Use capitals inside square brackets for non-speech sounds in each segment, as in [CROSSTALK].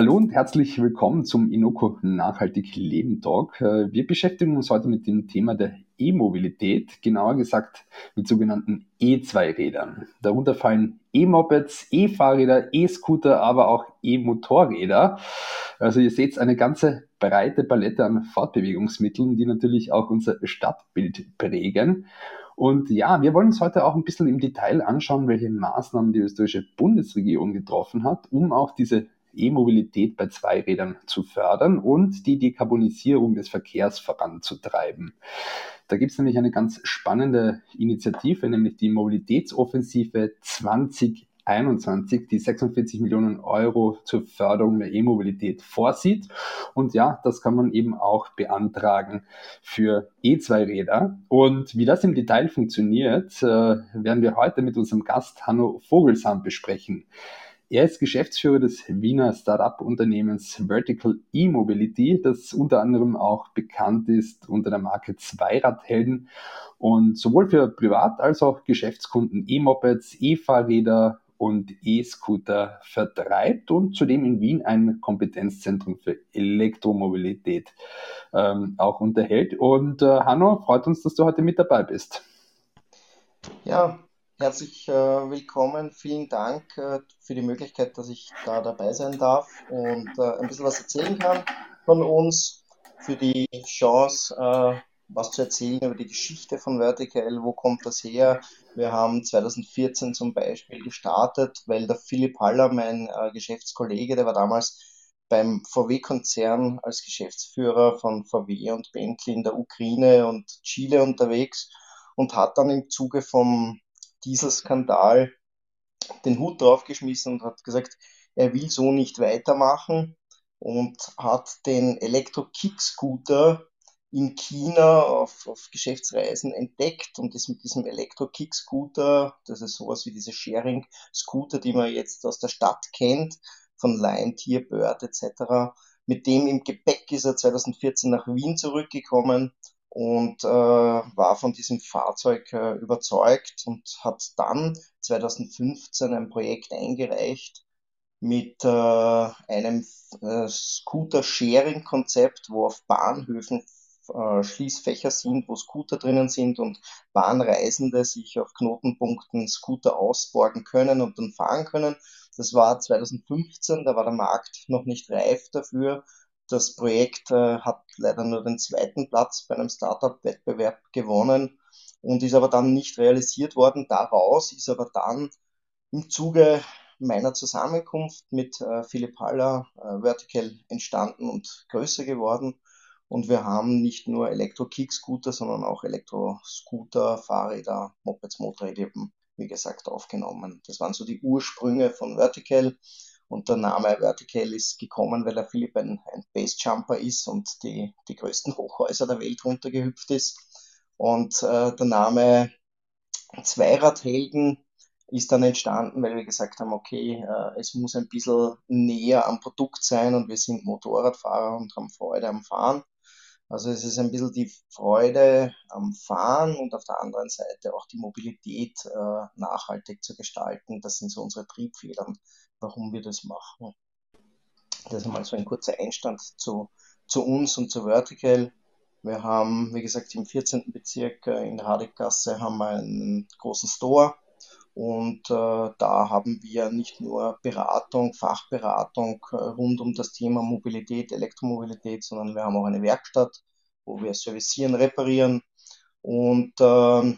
Hallo und herzlich willkommen zum Inoko Nachhaltig Leben Talk. Äh, wir beschäftigen uns heute mit dem Thema der E-Mobilität, genauer gesagt mit sogenannten E2-Rädern. Darunter fallen E-Mopeds, E-Fahrräder, E-Scooter, aber auch E-Motorräder. Also ihr seht eine ganze breite Palette an Fortbewegungsmitteln, die natürlich auch unser Stadtbild prägen. Und ja, wir wollen uns heute auch ein bisschen im Detail anschauen, welche Maßnahmen die österreichische Bundesregierung getroffen hat, um auch diese E-Mobilität bei Zweirädern zu fördern und die Dekarbonisierung des Verkehrs voranzutreiben. Da gibt es nämlich eine ganz spannende Initiative, nämlich die Mobilitätsoffensive 2021, die 46 Millionen Euro zur Förderung der E-Mobilität vorsieht. Und ja, das kann man eben auch beantragen für E2-Räder. Und wie das im Detail funktioniert, äh, werden wir heute mit unserem Gast Hanno Vogelsam besprechen. Er ist Geschäftsführer des Wiener Startup-Unternehmens Vertical E-Mobility, das unter anderem auch bekannt ist unter der Marke Zweiradhelden und sowohl für Privat- als auch Geschäftskunden E-Mopeds, E-Fahrräder und E-Scooter vertreibt und zudem in Wien ein Kompetenzzentrum für Elektromobilität ähm, auch unterhält. Und äh, Hanno, freut uns, dass du heute mit dabei bist. Ja, Herzlich äh, willkommen, vielen Dank äh, für die Möglichkeit, dass ich da dabei sein darf und äh, ein bisschen was erzählen kann von uns, für die Chance, äh, was zu erzählen über die Geschichte von Vertical, wo kommt das her. Wir haben 2014 zum Beispiel gestartet, weil der Philipp Haller, mein äh, Geschäftskollege, der war damals beim VW-Konzern als Geschäftsführer von VW und Bentley in der Ukraine und Chile unterwegs und hat dann im Zuge vom Dieselskandal den Hut draufgeschmissen und hat gesagt, er will so nicht weitermachen und hat den Elektro-Kick-Scooter in China auf, auf Geschäftsreisen entdeckt und ist mit diesem Elektro-Kick-Scooter, das ist sowas wie diese Sharing-Scooter, die man jetzt aus der Stadt kennt, von Lion, Tier, Bird etc., mit dem im Gepäck ist er 2014 nach Wien zurückgekommen und äh, war von diesem Fahrzeug äh, überzeugt und hat dann 2015 ein Projekt eingereicht mit äh, einem äh, Scooter-Sharing-Konzept, wo auf Bahnhöfen äh, Schließfächer sind, wo Scooter drinnen sind und Bahnreisende sich auf Knotenpunkten Scooter ausborgen können und dann fahren können. Das war 2015, da war der Markt noch nicht reif dafür das Projekt äh, hat leider nur den zweiten Platz bei einem Startup-Wettbewerb gewonnen und ist aber dann nicht realisiert worden. Daraus ist aber dann im Zuge meiner Zusammenkunft mit äh, Philipp Haller äh, Vertical entstanden und größer geworden. Und wir haben nicht nur Elektro-Kick-Scooter, sondern auch Elektro-Scooter, Fahrräder, Mopeds, Motorräder wie gesagt, aufgenommen. Das waren so die Ursprünge von Vertical. Und der Name Vertical ist gekommen, weil der Philipp ein, ein Basejumper ist und die, die größten Hochhäuser der Welt runtergehüpft ist. Und äh, der Name Zweiradhelden ist dann entstanden, weil wir gesagt haben, okay, äh, es muss ein bisschen näher am Produkt sein und wir sind Motorradfahrer und haben Freude am Fahren. Also es ist ein bisschen die Freude am Fahren und auf der anderen Seite auch die Mobilität äh, nachhaltig zu gestalten. Das sind so unsere Triebfedern, warum wir das machen. Das ist mal so ein kurzer Einstand zu, zu uns und zu Vertical. Wir haben, wie gesagt, im 14. Bezirk äh, in der Hadekgasse haben wir einen großen Store und äh, da haben wir nicht nur Beratung, Fachberatung äh, rund um das Thema Mobilität, Elektromobilität, sondern wir haben auch eine Werkstatt, wo wir servicieren, reparieren und äh,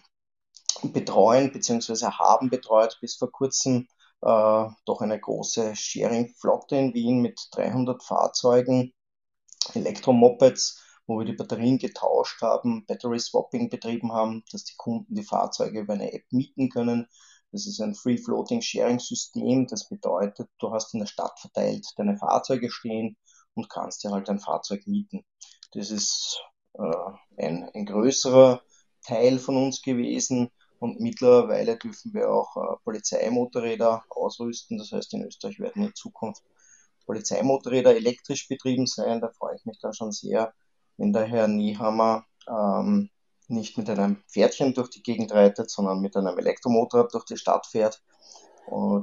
betreuen bzw. haben betreut bis vor kurzem äh, doch eine große Sharing-Flotte in Wien mit 300 Fahrzeugen, Elektromopeds, wo wir die Batterien getauscht haben, Battery Swapping betrieben haben, dass die Kunden die Fahrzeuge über eine App mieten können das ist ein Free Floating Sharing System. Das bedeutet, du hast in der Stadt verteilt deine Fahrzeuge stehen und kannst dir halt ein Fahrzeug mieten. Das ist äh, ein, ein größerer Teil von uns gewesen und mittlerweile dürfen wir auch äh, Polizeimotorräder ausrüsten. Das heißt, in Österreich werden in Zukunft Polizeimotorräder elektrisch betrieben sein. Da freue ich mich dann schon sehr, wenn der Herr Niehammer ähm, nicht mit einem Pferdchen durch die Gegend reitet, sondern mit einem Elektromotorrad durch die Stadt fährt.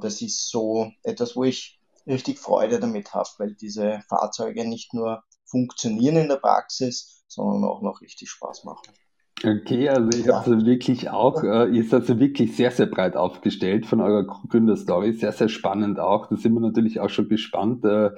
Das ist so etwas, wo ich richtig Freude damit habe, weil diese Fahrzeuge nicht nur funktionieren in der Praxis, sondern auch noch richtig Spaß machen. Okay, also ich ja. habe also wirklich auch, äh, ihr seid also wirklich sehr, sehr breit aufgestellt von eurer Gründerstory, sehr, sehr spannend auch. Da sind wir natürlich auch schon gespannt, äh, äh,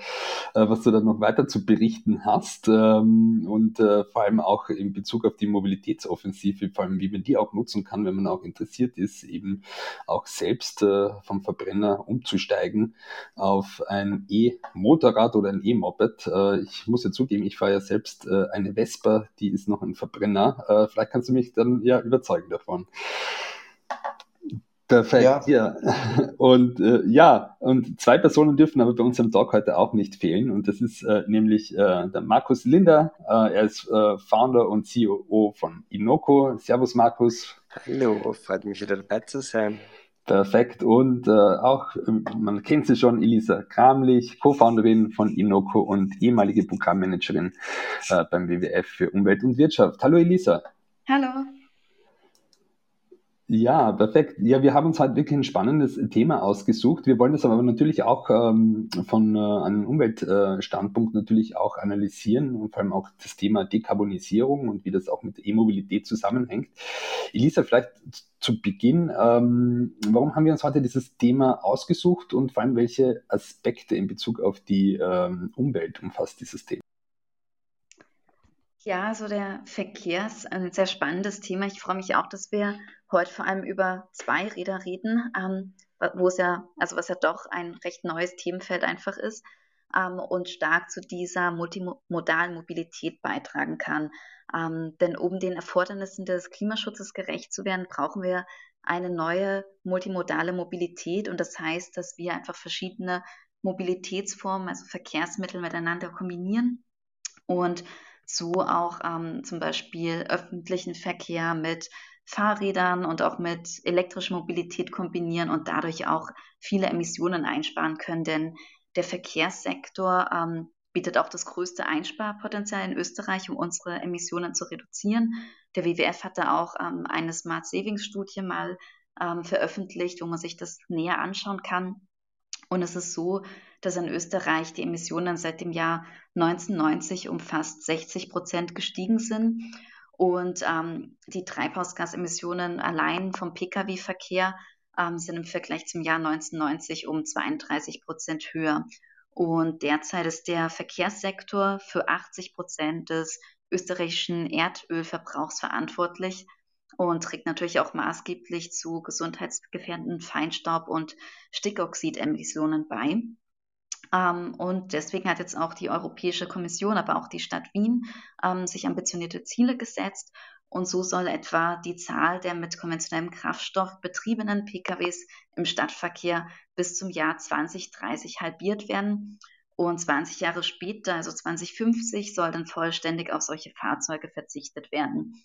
was du da noch weiter zu berichten hast ähm, und äh, vor allem auch in Bezug auf die Mobilitätsoffensive, vor allem wie man die auch nutzen kann, wenn man auch interessiert ist, eben auch selbst äh, vom Verbrenner umzusteigen auf ein E-Motorrad oder ein E-Moped. Äh, ich muss ja zugeben, ich fahre ja selbst eine Vespa, die ist noch ein Verbrenner. Vielleicht kannst du mich dann ja überzeugen davon. Perfekt, ja. ja. Und äh, ja, und zwei Personen dürfen aber bei unserem Talk heute auch nicht fehlen. Und das ist äh, nämlich äh, der Markus Linder. Äh, er ist äh, Founder und CEO von Inoko. Servus, Markus. Hallo, freut mich wieder dabei zu sein. Perfekt. Und äh, auch, man kennt sie schon, Elisa Kramlich, Co-Founderin von Inoko und ehemalige Programmmanagerin beim WWF für Umwelt und Wirtschaft. Hallo Elisa. Hallo. Ja, perfekt. Ja, wir haben uns halt wirklich ein spannendes Thema ausgesucht. Wir wollen das aber natürlich auch ähm, von äh, einem Umweltstandpunkt natürlich auch analysieren und vor allem auch das Thema Dekarbonisierung und wie das auch mit E-Mobilität zusammenhängt. Elisa, vielleicht zu Beginn, ähm, warum haben wir uns heute dieses Thema ausgesucht und vor allem welche Aspekte in Bezug auf die ähm, Umwelt umfasst dieses Thema? Ja, so der Verkehr ist ein sehr spannendes Thema. Ich freue mich auch, dass wir heute vor allem über Zweiräder reden, ähm, wo es ja, also was ja doch ein recht neues Themenfeld einfach ist ähm, und stark zu dieser multimodalen Mobilität beitragen kann. Ähm, denn um den Erfordernissen des Klimaschutzes gerecht zu werden, brauchen wir eine neue multimodale Mobilität und das heißt, dass wir einfach verschiedene Mobilitätsformen, also Verkehrsmittel miteinander kombinieren und so auch ähm, zum Beispiel öffentlichen Verkehr mit Fahrrädern und auch mit elektrischer Mobilität kombinieren und dadurch auch viele Emissionen einsparen können. Denn der Verkehrssektor ähm, bietet auch das größte Einsparpotenzial in Österreich, um unsere Emissionen zu reduzieren. Der WWF hat da auch ähm, eine Smart Savings Studie mal ähm, veröffentlicht, wo man sich das näher anschauen kann. Und es ist so, dass in Österreich die Emissionen seit dem Jahr 1990 um fast 60 Prozent gestiegen sind. Und ähm, die Treibhausgasemissionen allein vom Pkw-Verkehr ähm, sind im Vergleich zum Jahr 1990 um 32 Prozent höher. Und derzeit ist der Verkehrssektor für 80 Prozent des österreichischen Erdölverbrauchs verantwortlich und trägt natürlich auch maßgeblich zu gesundheitsgefährdenden Feinstaub- und Stickoxidemissionen bei. Ähm, und deswegen hat jetzt auch die Europäische Kommission, aber auch die Stadt Wien ähm, sich ambitionierte Ziele gesetzt. Und so soll etwa die Zahl der mit konventionellem Kraftstoff betriebenen PKWs im Stadtverkehr bis zum Jahr 2030 halbiert werden. Und 20 Jahre später, also 2050, soll dann vollständig auf solche Fahrzeuge verzichtet werden.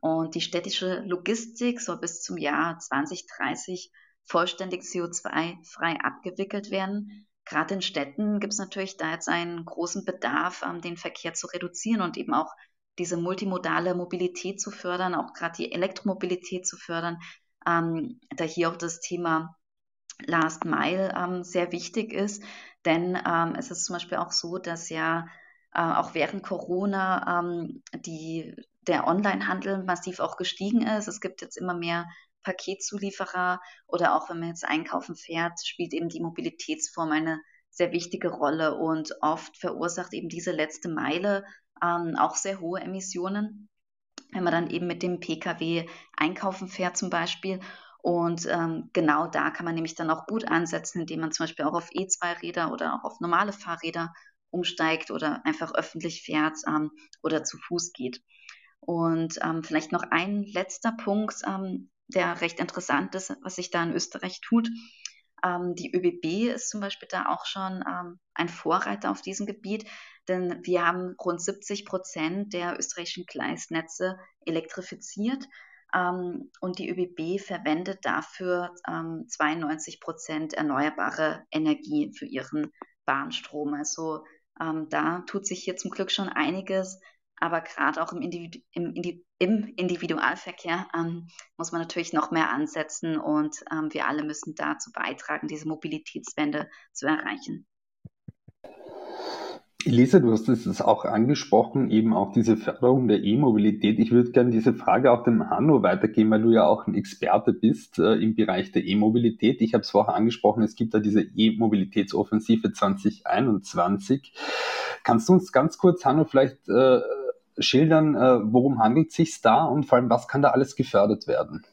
Und die städtische Logistik soll bis zum Jahr 2030 vollständig CO2-frei abgewickelt werden. Gerade in Städten gibt es natürlich da jetzt einen großen Bedarf, ähm, den Verkehr zu reduzieren und eben auch diese multimodale Mobilität zu fördern, auch gerade die Elektromobilität zu fördern, ähm, da hier auch das Thema Last Mile ähm, sehr wichtig ist. Denn ähm, es ist zum Beispiel auch so, dass ja äh, auch während Corona ähm, die der Onlinehandel massiv auch gestiegen ist. Es gibt jetzt immer mehr Paketzulieferer oder auch wenn man jetzt einkaufen fährt, spielt eben die Mobilitätsform eine sehr wichtige Rolle und oft verursacht eben diese letzte Meile ähm, auch sehr hohe Emissionen, wenn man dann eben mit dem Pkw einkaufen fährt zum Beispiel. Und ähm, genau da kann man nämlich dann auch gut ansetzen, indem man zum Beispiel auch auf E2-Räder oder auch auf normale Fahrräder umsteigt oder einfach öffentlich fährt ähm, oder zu Fuß geht. Und ähm, vielleicht noch ein letzter Punkt, ähm, der recht interessant ist, was sich da in Österreich tut. Ähm, die ÖBB ist zum Beispiel da auch schon ähm, ein Vorreiter auf diesem Gebiet, denn wir haben rund 70 Prozent der österreichischen Gleisnetze elektrifiziert. Ähm, und die ÖBB verwendet dafür 92 ähm, Prozent erneuerbare Energie für ihren Bahnstrom. Also da tut sich hier zum Glück schon einiges aber gerade auch im, Individu im, im Individualverkehr ähm, muss man natürlich noch mehr ansetzen und ähm, wir alle müssen dazu beitragen, diese Mobilitätswende zu erreichen. Elisa, du hast es auch angesprochen, eben auch diese Förderung der E-Mobilität. Ich würde gerne diese Frage auch dem Hanno weitergeben, weil du ja auch ein Experte bist äh, im Bereich der E-Mobilität. Ich habe es vorher angesprochen, es gibt da diese E-Mobilitätsoffensive 2021. Kannst du uns ganz kurz, Hanno, vielleicht äh, schildern, äh, worum handelt es sich da und vor allem, was kann da alles gefördert werden?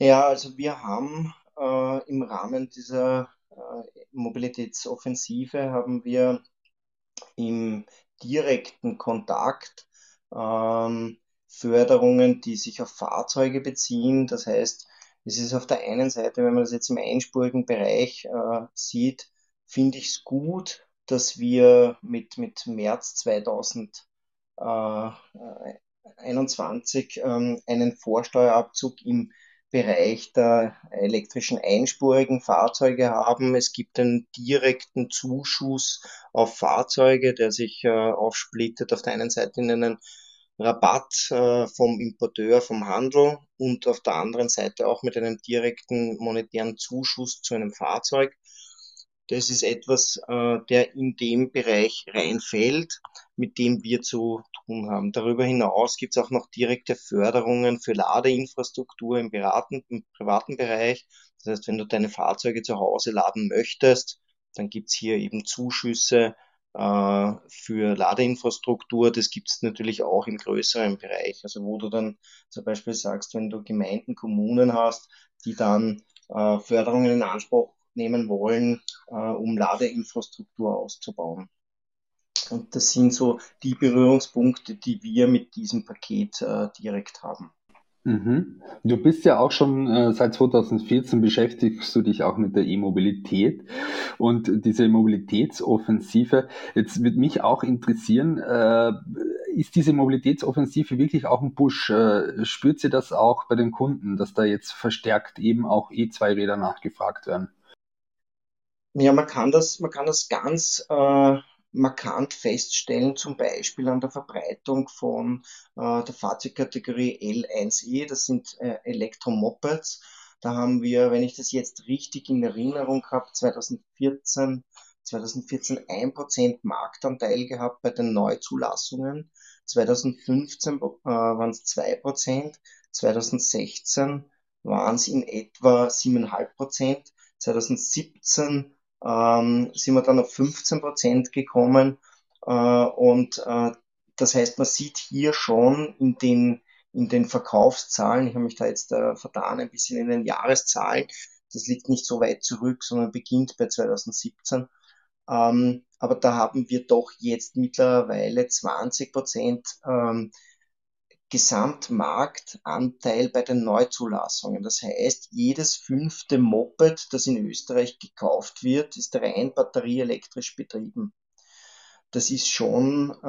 Ja, also wir haben äh, im Rahmen dieser äh, Mobilitätsoffensive haben wir im direkten Kontakt ähm, Förderungen, die sich auf Fahrzeuge beziehen. Das heißt, es ist auf der einen Seite, wenn man das jetzt im einspurigen Bereich äh, sieht, finde ich es gut, dass wir mit, mit März 2021 ähm, einen Vorsteuerabzug im Bereich der elektrischen einspurigen Fahrzeuge haben. Es gibt einen direkten Zuschuss auf Fahrzeuge, der sich äh, aufsplittet auf der einen Seite in einen Rabatt äh, vom Importeur, vom Handel und auf der anderen Seite auch mit einem direkten monetären Zuschuss zu einem Fahrzeug. Das ist etwas, äh, der in dem Bereich reinfällt, mit dem wir zu tun haben. Darüber hinaus gibt es auch noch direkte Förderungen für Ladeinfrastruktur im, privaten Bereich. Das heißt, wenn du deine Fahrzeuge zu Hause laden möchtest, dann gibt es hier eben Zuschüsse äh, für Ladeinfrastruktur. Das gibt es natürlich auch im größeren Bereich. Also wo du dann zum Beispiel sagst, wenn du Gemeinden, Kommunen hast, die dann äh, Förderungen in Anspruch nehmen wollen, äh, um Ladeinfrastruktur auszubauen. Und das sind so die Berührungspunkte, die wir mit diesem Paket äh, direkt haben. Mhm. Du bist ja auch schon äh, seit 2014 beschäftigst du dich auch mit der E-Mobilität und diese Mobilitätsoffensive. Jetzt wird mich auch interessieren, äh, ist diese Mobilitätsoffensive wirklich auch ein Push? Äh, spürt sie das auch bei den Kunden, dass da jetzt verstärkt eben auch E2-Räder nachgefragt werden? Ja, man kann das, man kann das ganz äh, markant feststellen, zum Beispiel an der Verbreitung von äh, der Fahrzeugkategorie L1E, das sind äh, Elektromopeds. Da haben wir, wenn ich das jetzt richtig in Erinnerung habe, 2014, 2014 1% Marktanteil gehabt bei den Neuzulassungen. 2015 äh, waren es 2%, 2016 waren es in etwa 7,5%, 2017 ähm, sind wir dann auf 15 Prozent gekommen. Äh, und äh, das heißt, man sieht hier schon in den, in den Verkaufszahlen, ich habe mich da jetzt äh, vertan, ein bisschen in den Jahreszahlen, das liegt nicht so weit zurück, sondern beginnt bei 2017. Ähm, aber da haben wir doch jetzt mittlerweile 20 Prozent ähm, Gesamtmarktanteil bei den Neuzulassungen. Das heißt, jedes fünfte Moped, das in Österreich gekauft wird, ist rein batterieelektrisch betrieben. Das ist schon, äh,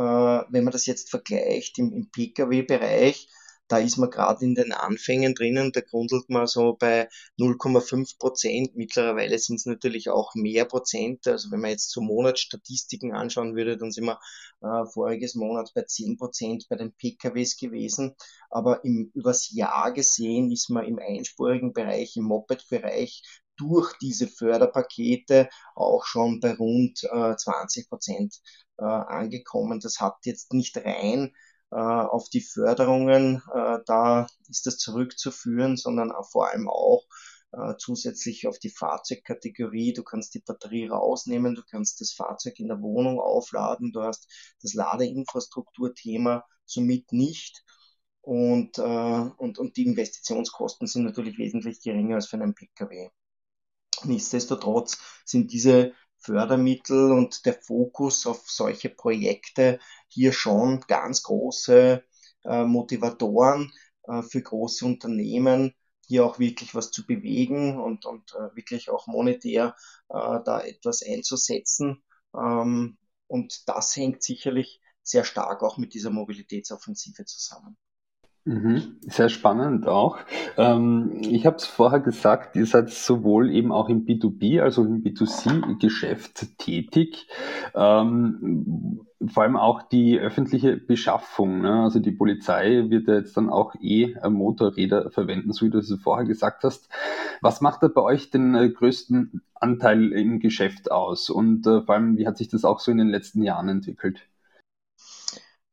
wenn man das jetzt vergleicht im, im Pkw-Bereich, da ist man gerade in den Anfängen drinnen, da grundelt man so bei 0,5 Prozent. Mittlerweile sind es natürlich auch mehr Prozent. Also wenn man jetzt so Monatsstatistiken anschauen würde, dann sind wir äh, voriges Monat bei 10 Prozent bei den PKWs gewesen. Aber im, übers Jahr gesehen ist man im einspurigen Bereich, im Moped-Bereich durch diese Förderpakete auch schon bei rund äh, 20 Prozent äh, angekommen. Das hat jetzt nicht rein auf die Förderungen, äh, da ist das zurückzuführen, sondern vor allem auch äh, zusätzlich auf die Fahrzeugkategorie. Du kannst die Batterie rausnehmen, du kannst das Fahrzeug in der Wohnung aufladen, du hast das Ladeinfrastrukturthema somit nicht. Und, äh, und, und die Investitionskosten sind natürlich wesentlich geringer als für einen Pkw. Nichtsdestotrotz sind diese Fördermittel und der Fokus auf solche Projekte hier schon ganz große äh, Motivatoren äh, für große Unternehmen, hier auch wirklich was zu bewegen und, und äh, wirklich auch monetär äh, da etwas einzusetzen. Ähm, und das hängt sicherlich sehr stark auch mit dieser Mobilitätsoffensive zusammen. Mhm, sehr spannend auch. Ähm, ich habe es vorher gesagt, ihr seid sowohl eben auch im B2B, also im B2C-Geschäft tätig. Ähm, vor allem auch die öffentliche Beschaffung. Ne? Also die Polizei wird ja jetzt dann auch eh Motorräder verwenden, so wie du es vorher gesagt hast. Was macht da bei euch den äh, größten Anteil im Geschäft aus? Und äh, vor allem, wie hat sich das auch so in den letzten Jahren entwickelt?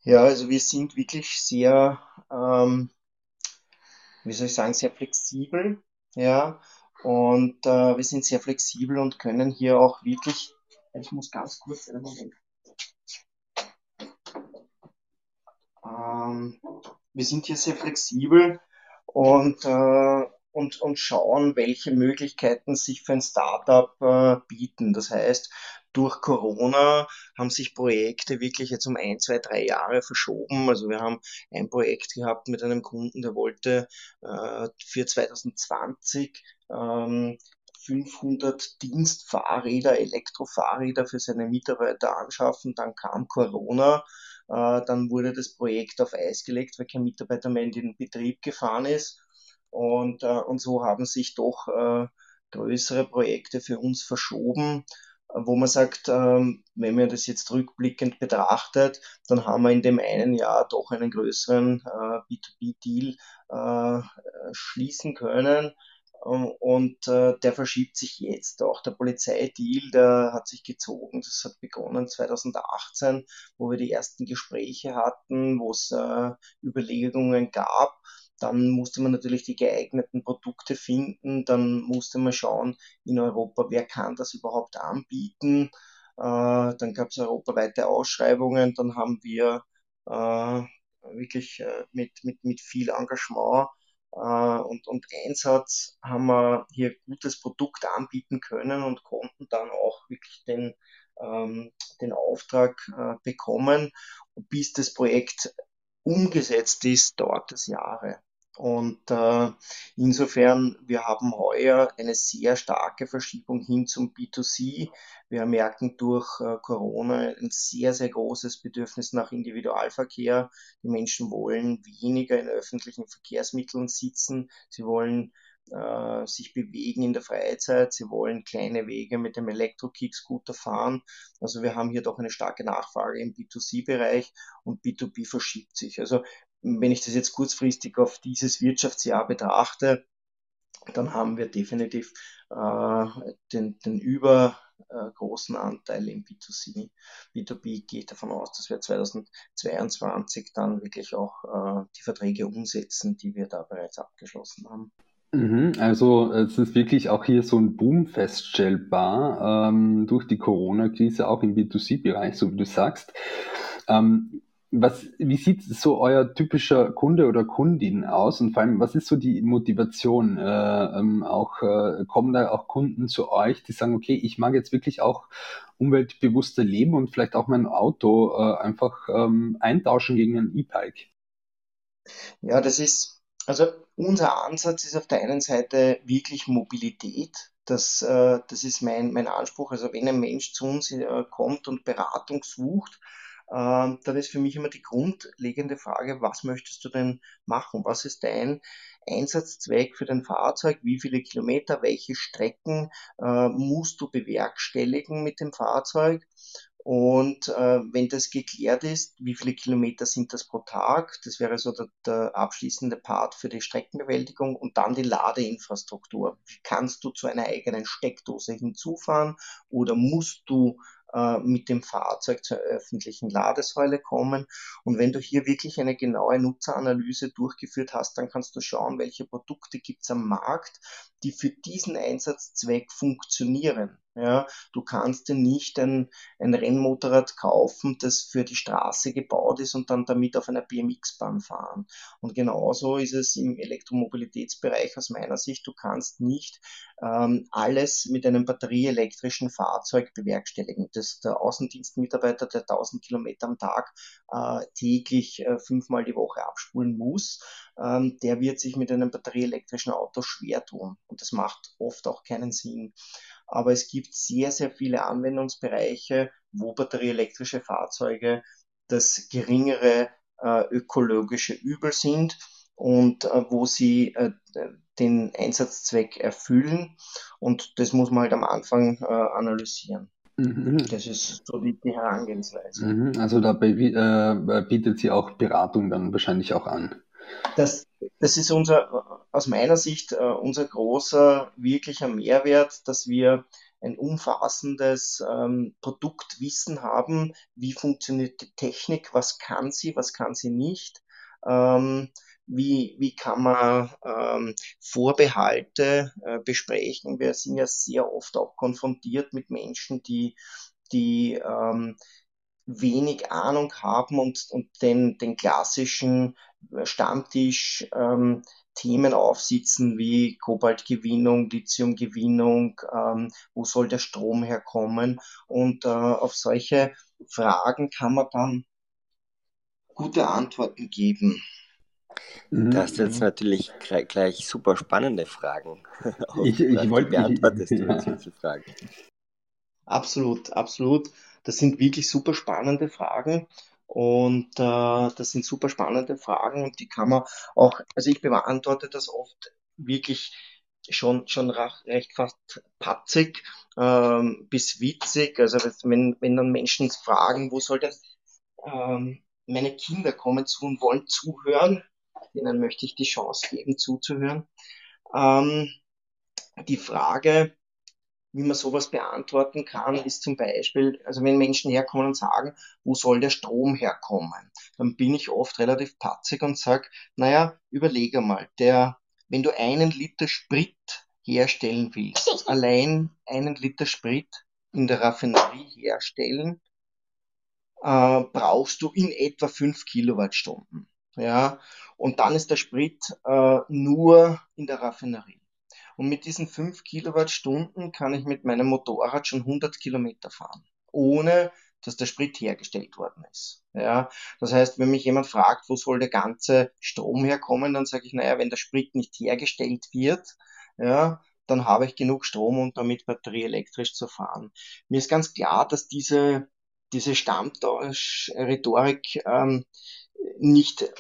Ja, also wir sind wirklich sehr, ähm, wie soll ich sagen, sehr flexibel, ja, und äh, wir sind sehr flexibel und können hier auch wirklich, ich muss ganz kurz einen Moment. Ähm, wir sind hier sehr flexibel und, äh, und, und schauen, welche Möglichkeiten sich für ein Startup äh, bieten. Das heißt, durch Corona haben sich Projekte wirklich jetzt um ein, zwei, drei Jahre verschoben. Also wir haben ein Projekt gehabt mit einem Kunden, der wollte äh, für 2020 ähm, 500 Dienstfahrräder, Elektrofahrräder für seine Mitarbeiter anschaffen. Dann kam Corona. Äh, dann wurde das Projekt auf Eis gelegt, weil kein Mitarbeiter mehr in den Betrieb gefahren ist. Und, äh, und so haben sich doch äh, größere Projekte für uns verschoben wo man sagt, ähm, wenn man das jetzt rückblickend betrachtet, dann haben wir in dem einen Jahr doch einen größeren äh, B2B-Deal äh, schließen können. Ähm, und äh, der verschiebt sich jetzt auch. Der Polizeideal, der hat sich gezogen. Das hat begonnen 2018, wo wir die ersten Gespräche hatten, wo es Überlegungen gab dann musste man natürlich die geeigneten Produkte finden. Dann musste man schauen in Europa, wer kann das überhaupt anbieten. Äh, dann gab es europaweite Ausschreibungen. Dann haben wir äh, wirklich äh, mit, mit, mit viel Engagement äh, und, und Einsatz haben wir hier gutes Produkt anbieten können und konnten dann auch wirklich den, ähm, den Auftrag äh, bekommen. bis das Projekt umgesetzt ist, dauert es Jahre. Und äh, insofern, wir haben heuer eine sehr starke Verschiebung hin zum B2C. Wir merken durch äh, Corona ein sehr, sehr großes Bedürfnis nach Individualverkehr. Die Menschen wollen weniger in öffentlichen Verkehrsmitteln sitzen. Sie wollen äh, sich bewegen in der Freizeit. Sie wollen kleine Wege mit dem Elektro-Kick-Scooter fahren. Also wir haben hier doch eine starke Nachfrage im B2C-Bereich und B2B verschiebt sich. Also wenn ich das jetzt kurzfristig auf dieses Wirtschaftsjahr betrachte, dann haben wir definitiv äh, den, den übergroßen äh, Anteil im B2C. B2B geht davon aus, dass wir 2022 dann wirklich auch äh, die Verträge umsetzen, die wir da bereits abgeschlossen haben. Mhm, also es ist wirklich auch hier so ein Boom feststellbar ähm, durch die Corona-Krise, auch im B2C-Bereich, so wie du sagst. Ähm, was, wie sieht so euer typischer Kunde oder Kundin aus? Und vor allem, was ist so die Motivation? Äh, ähm, auch äh, kommen da auch Kunden zu euch, die sagen, okay, ich mag jetzt wirklich auch umweltbewusster leben und vielleicht auch mein Auto äh, einfach ähm, eintauschen gegen ein E-Bike? Ja, das ist, also unser Ansatz ist auf der einen Seite wirklich Mobilität. Das, äh, das ist mein, mein Anspruch. Also wenn ein Mensch zu uns äh, kommt und Beratung sucht, ähm, dann ist für mich immer die grundlegende Frage, was möchtest du denn machen? Was ist dein Einsatzzweck für dein Fahrzeug? Wie viele Kilometer, welche Strecken äh, musst du bewerkstelligen mit dem Fahrzeug? Und äh, wenn das geklärt ist, wie viele Kilometer sind das pro Tag? Das wäre so der, der abschließende Part für die Streckenbewältigung und dann die Ladeinfrastruktur. Kannst du zu einer eigenen Steckdose hinzufahren oder musst du äh, mit dem Fahrzeug zur öffentlichen Ladesäule kommen. Und wenn du hier wirklich eine genaue Nutzeranalyse durchgeführt hast, dann kannst du schauen, welche Produkte gibt es am Markt, die für diesen Einsatzzweck funktionieren. Ja, du kannst dir nicht ein, ein Rennmotorrad kaufen, das für die Straße gebaut ist und dann damit auf einer BMX-Bahn fahren. Und genauso ist es im Elektromobilitätsbereich aus meiner Sicht. Du kannst nicht ähm, alles mit einem batterieelektrischen Fahrzeug bewerkstelligen. Das, der Außendienstmitarbeiter, der 1000 Kilometer am Tag äh, täglich äh, fünfmal die Woche abspulen muss, ähm, der wird sich mit einem batterieelektrischen Auto schwer tun. Und das macht oft auch keinen Sinn aber es gibt sehr, sehr viele Anwendungsbereiche, wo batterieelektrische Fahrzeuge das geringere äh, ökologische Übel sind. und äh, wo sie äh, den Einsatzzweck erfüllen. Und das muss man halt am Anfang äh, analysieren. Mhm. Das ist so die, die Herangehensweise. Mhm. Also da äh, bietet sie auch Beratung dann wahrscheinlich auch an. Das, das ist unser, aus meiner Sicht äh, unser großer, wirklicher Mehrwert, dass wir ein umfassendes ähm, Produktwissen haben, wie funktioniert die Technik, was kann sie, was kann sie nicht, ähm, wie, wie kann man ähm, Vorbehalte äh, besprechen. Wir sind ja sehr oft auch konfrontiert mit Menschen, die, die ähm, wenig Ahnung haben und, und den, den klassischen Stammtisch ähm, Themen aufsitzen wie Kobaltgewinnung, Lithiumgewinnung, ähm, wo soll der Strom herkommen und äh, auf solche Fragen kann man dann gute Antworten geben. Mhm, da hast du jetzt natürlich gleich super spannende Fragen. ich, ich wollte beantwortest du jetzt [LAUGHS] diese Fragen. Absolut, absolut. Das sind wirklich super spannende Fragen und äh, das sind super spannende Fragen und die kann man auch, also ich beantworte das oft wirklich schon, schon recht fast patzig ähm, bis witzig. Also wenn, wenn dann Menschen fragen, wo soll das, ähm, meine Kinder kommen zu und wollen zuhören, denen möchte ich die Chance geben, zuzuhören. Ähm, die Frage, wie man sowas beantworten kann, ist zum Beispiel, also wenn Menschen herkommen und sagen, wo soll der Strom herkommen, dann bin ich oft relativ patzig und sage, naja, überlege mal, der, wenn du einen Liter Sprit herstellen willst, [LAUGHS] allein einen Liter Sprit in der Raffinerie herstellen, äh, brauchst du in etwa fünf Kilowattstunden. Ja, und dann ist der Sprit äh, nur in der Raffinerie. Und mit diesen fünf Kilowattstunden kann ich mit meinem Motorrad schon 100 Kilometer fahren, ohne dass der Sprit hergestellt worden ist. Ja, das heißt, wenn mich jemand fragt, wo soll der ganze Strom herkommen, dann sage ich, naja, wenn der Sprit nicht hergestellt wird, ja, dann habe ich genug Strom, um damit batterieelektrisch zu fahren. Mir ist ganz klar, dass diese, diese Stammtausch-Rhetorik ähm, nicht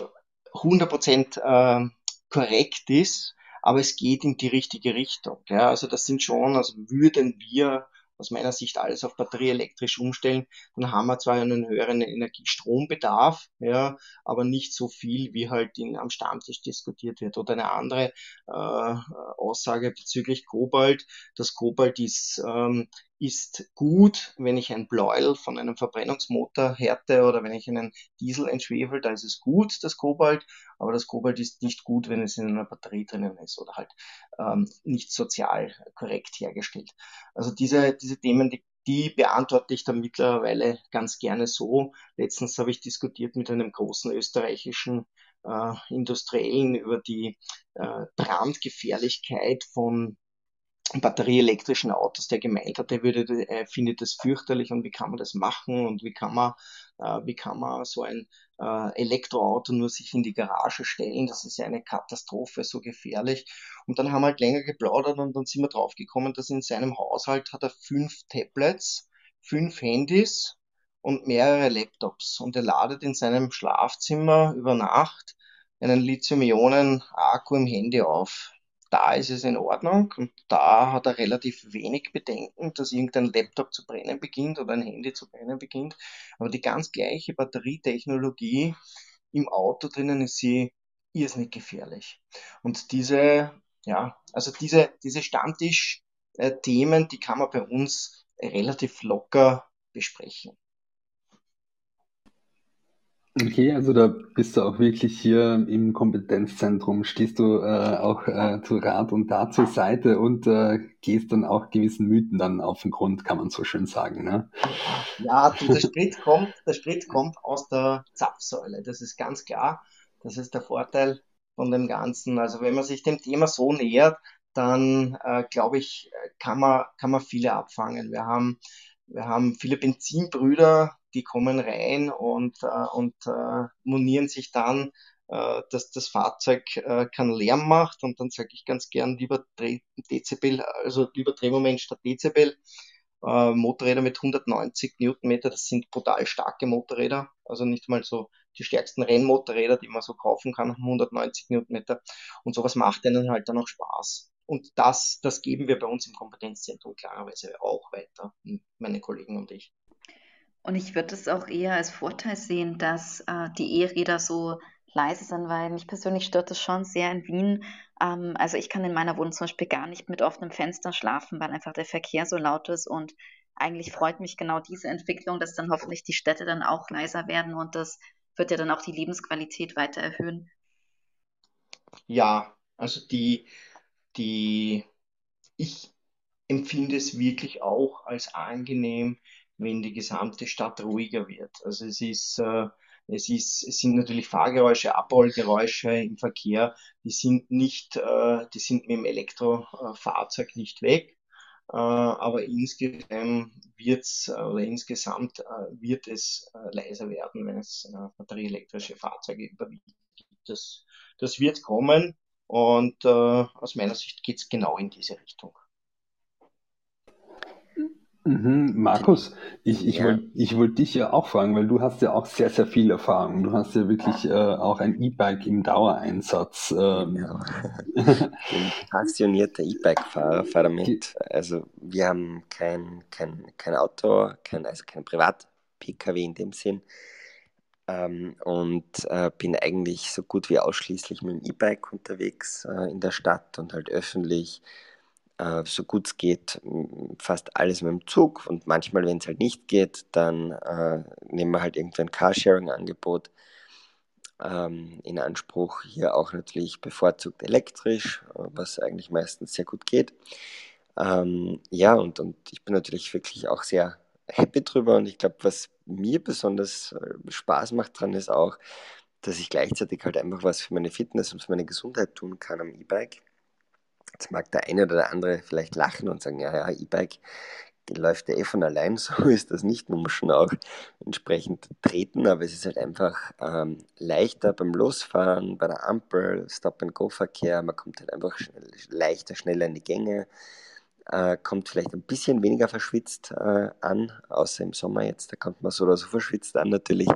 100% äh, korrekt ist, aber es geht in die richtige Richtung. Ja, also das sind schon, also würden wir aus meiner Sicht alles auf batterieelektrisch umstellen, dann haben wir zwar einen höheren Energiestrombedarf, ja, aber nicht so viel, wie halt in, am Stammtisch diskutiert wird. Oder eine andere äh, Aussage bezüglich Kobalt. Das Kobalt ist ähm, ist gut, wenn ich ein Bläuel von einem Verbrennungsmotor härte oder wenn ich einen Diesel entschwefel, da ist es gut, das Kobalt, aber das Kobalt ist nicht gut, wenn es in einer Batterie drinnen ist oder halt ähm, nicht sozial korrekt hergestellt. Also diese, diese Themen, die, die beantworte ich dann mittlerweile ganz gerne so. Letztens habe ich diskutiert mit einem großen österreichischen äh, Industriellen über die äh, Brandgefährlichkeit von batterieelektrischen Autos, der gemeint hat, er würde, er findet das fürchterlich und wie kann man das machen und wie kann man, äh, wie kann man so ein äh, Elektroauto nur sich in die Garage stellen, das ist ja eine Katastrophe, so gefährlich. Und dann haben wir halt länger geplaudert und dann sind wir draufgekommen, dass in seinem Haushalt hat er fünf Tablets, fünf Handys und mehrere Laptops. Und er ladet in seinem Schlafzimmer über Nacht einen Lithium-Ionen-Akku im Handy auf da ist es in Ordnung und da hat er relativ wenig Bedenken, dass irgendein Laptop zu brennen beginnt oder ein Handy zu brennen beginnt. Aber die ganz gleiche Batterietechnologie im Auto drinnen ist sie irrsinnig gefährlich. Und diese, ja, also diese, diese Stammtisch-Themen, die kann man bei uns relativ locker besprechen. Okay, also da bist du auch wirklich hier im Kompetenzzentrum, stehst du äh, auch äh, zu Rat und Tat zur Seite und äh, gehst dann auch gewissen Mythen dann auf den Grund, kann man so schön sagen. Ne? Ja, der Sprit [LAUGHS] kommt, der Sprit kommt aus der Zapfsäule, das ist ganz klar. Das ist der Vorteil von dem Ganzen. Also wenn man sich dem Thema so nähert, dann äh, glaube ich, kann man, kann man viele abfangen. Wir haben, wir haben viele Benzinbrüder, die kommen rein und, äh, und äh, monieren sich dann, äh, dass das Fahrzeug äh, keinen Lärm macht und dann sage ich ganz gern lieber Dezibel, also lieber Drehmoment statt Dezibel. Äh, Motorräder mit 190 Newtonmeter, das sind brutal starke Motorräder, also nicht mal so die stärksten Rennmotorräder, die man so kaufen kann, 190 Newtonmeter. Und sowas macht denen halt dann auch Spaß. Und das, das geben wir bei uns im Kompetenzzentrum klarerweise auch weiter, meine Kollegen und ich. Und ich würde es auch eher als Vorteil sehen, dass äh, die E-Räder so leise sind, weil mich persönlich stört das schon sehr in Wien. Ähm, also ich kann in meiner Wohnung zum Beispiel gar nicht mit offenem Fenster schlafen, weil einfach der Verkehr so laut ist und eigentlich freut mich genau diese Entwicklung, dass dann hoffentlich die Städte dann auch leiser werden und das wird ja dann auch die Lebensqualität weiter erhöhen. Ja, also die, die, ich empfinde es wirklich auch als angenehm, wenn die gesamte Stadt ruhiger wird. Also es ist, äh, es ist, es sind natürlich Fahrgeräusche, Abrollgeräusche im Verkehr, die sind nicht, äh, die sind mit dem Elektrofahrzeug nicht weg. Äh, aber insgesamt wird's, oder insgesamt äh, wird es äh, leiser werden, wenn es äh, batterieelektrische Fahrzeuge überwiegt. Das, das wird kommen und äh, aus meiner Sicht geht es genau in diese Richtung. Mhm, Markus, ich, ich ja. wollte ich wollt dich ja auch fragen, weil du hast ja auch sehr, sehr viel Erfahrung. Du hast ja wirklich äh, auch ein E-Bike im Dauereinsatz. Ähm. [LAUGHS] Bin passionierter E-Bike-Fahrer, fahre damit. Also wir haben kein, kein, kein Auto, kein, also kein Privat-Pkw in dem Sinn. Ähm, und äh, bin eigentlich so gut wie ausschließlich mit dem E-Bike unterwegs äh, in der Stadt und halt öffentlich äh, so gut es geht, fast alles mit dem Zug. Und manchmal, wenn es halt nicht geht, dann äh, nehmen wir halt irgendwie ein Carsharing-Angebot ähm, in Anspruch. Hier auch natürlich bevorzugt elektrisch, was eigentlich meistens sehr gut geht. Ähm, ja, und, und ich bin natürlich wirklich auch sehr happy drüber. Und ich glaube, was mir besonders äh, Spaß macht dran, ist auch, dass ich gleichzeitig halt einfach was für meine Fitness und für meine Gesundheit tun kann am E-Bike. Jetzt mag der eine oder der andere vielleicht lachen und sagen, ja, ja, E-Bike läuft ja eh von allein, [LAUGHS] so ist das nicht. Man muss schon auch entsprechend treten, aber es ist halt einfach ähm, leichter beim Losfahren, bei der Ampel, Stop-and-Go-Verkehr, man kommt halt einfach schnell, leichter, schneller in die Gänge, äh, kommt vielleicht ein bisschen weniger verschwitzt äh, an, außer im Sommer jetzt, da kommt man so oder so verschwitzt an natürlich.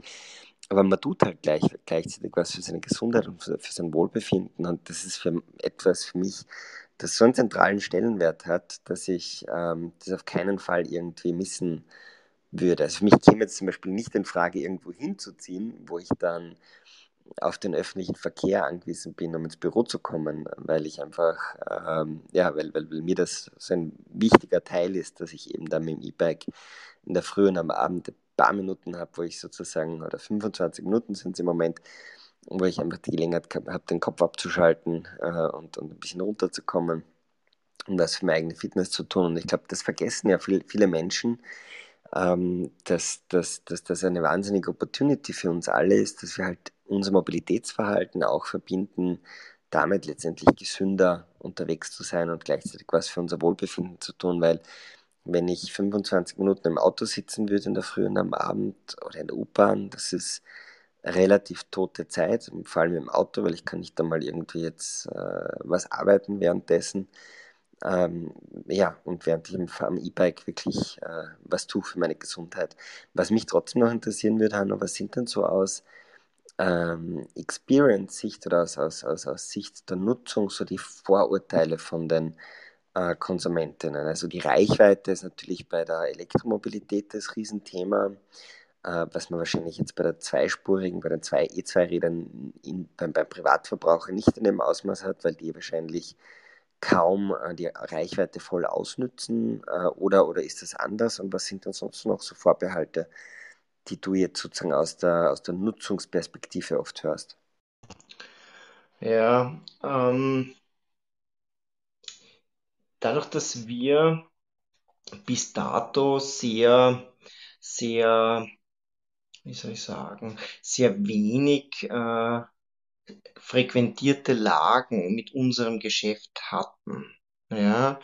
Aber man tut halt gleich, gleichzeitig was für seine Gesundheit und für, für sein Wohlbefinden und das ist für etwas für mich, das so einen zentralen Stellenwert hat, dass ich ähm, das auf keinen Fall irgendwie missen würde. Also für mich käme jetzt zum Beispiel nicht in Frage, irgendwo hinzuziehen, wo ich dann auf den öffentlichen Verkehr angewiesen bin, um ins Büro zu kommen, weil ich einfach, ähm, ja, weil, weil, weil, mir das so ein wichtiger Teil ist, dass ich eben dann mit dem E-Bike in der Früh und am Abend ein paar Minuten habe, wo ich sozusagen, oder 25 Minuten sind es im Moment, wo ich einfach die Gelegenheit habe, den Kopf abzuschalten äh, und, und ein bisschen runterzukommen, um das für meine eigene Fitness zu tun. Und ich glaube, das vergessen ja viel, viele Menschen, ähm, dass, dass, dass das eine wahnsinnige Opportunity für uns alle ist, dass wir halt unser Mobilitätsverhalten auch verbinden, damit letztendlich gesünder unterwegs zu sein und gleichzeitig was für unser Wohlbefinden zu tun, weil wenn ich 25 Minuten im Auto sitzen würde in der Früh und am Abend oder in der U-Bahn, das ist relativ tote Zeit, vor allem im Auto, weil ich kann nicht einmal irgendwie jetzt äh, was arbeiten währenddessen. Ähm, ja, und während ich am E-Bike wirklich äh, was tue für meine Gesundheit. Was mich trotzdem noch interessieren würde, Hanno, was sind denn so aus ähm, Experience-Sicht oder aus, aus, aus, aus Sicht der Nutzung so die Vorurteile von den äh, Konsumentinnen? Also die Reichweite ist natürlich bei der Elektromobilität das Riesenthema äh, was man wahrscheinlich jetzt bei der zweispurigen, bei den zwei E2-Rädern beim, beim Privatverbraucher nicht in dem Ausmaß hat, weil die wahrscheinlich kaum äh, die Reichweite voll ausnützen äh, oder, oder ist das anders und was sind dann sonst noch so Vorbehalte, die du jetzt sozusagen aus der, aus der Nutzungsperspektive oft hörst? Ja, ähm, dadurch, dass wir bis dato sehr, sehr wie soll ich sagen, sehr wenig äh, frequentierte Lagen mit unserem Geschäft hatten. Ja,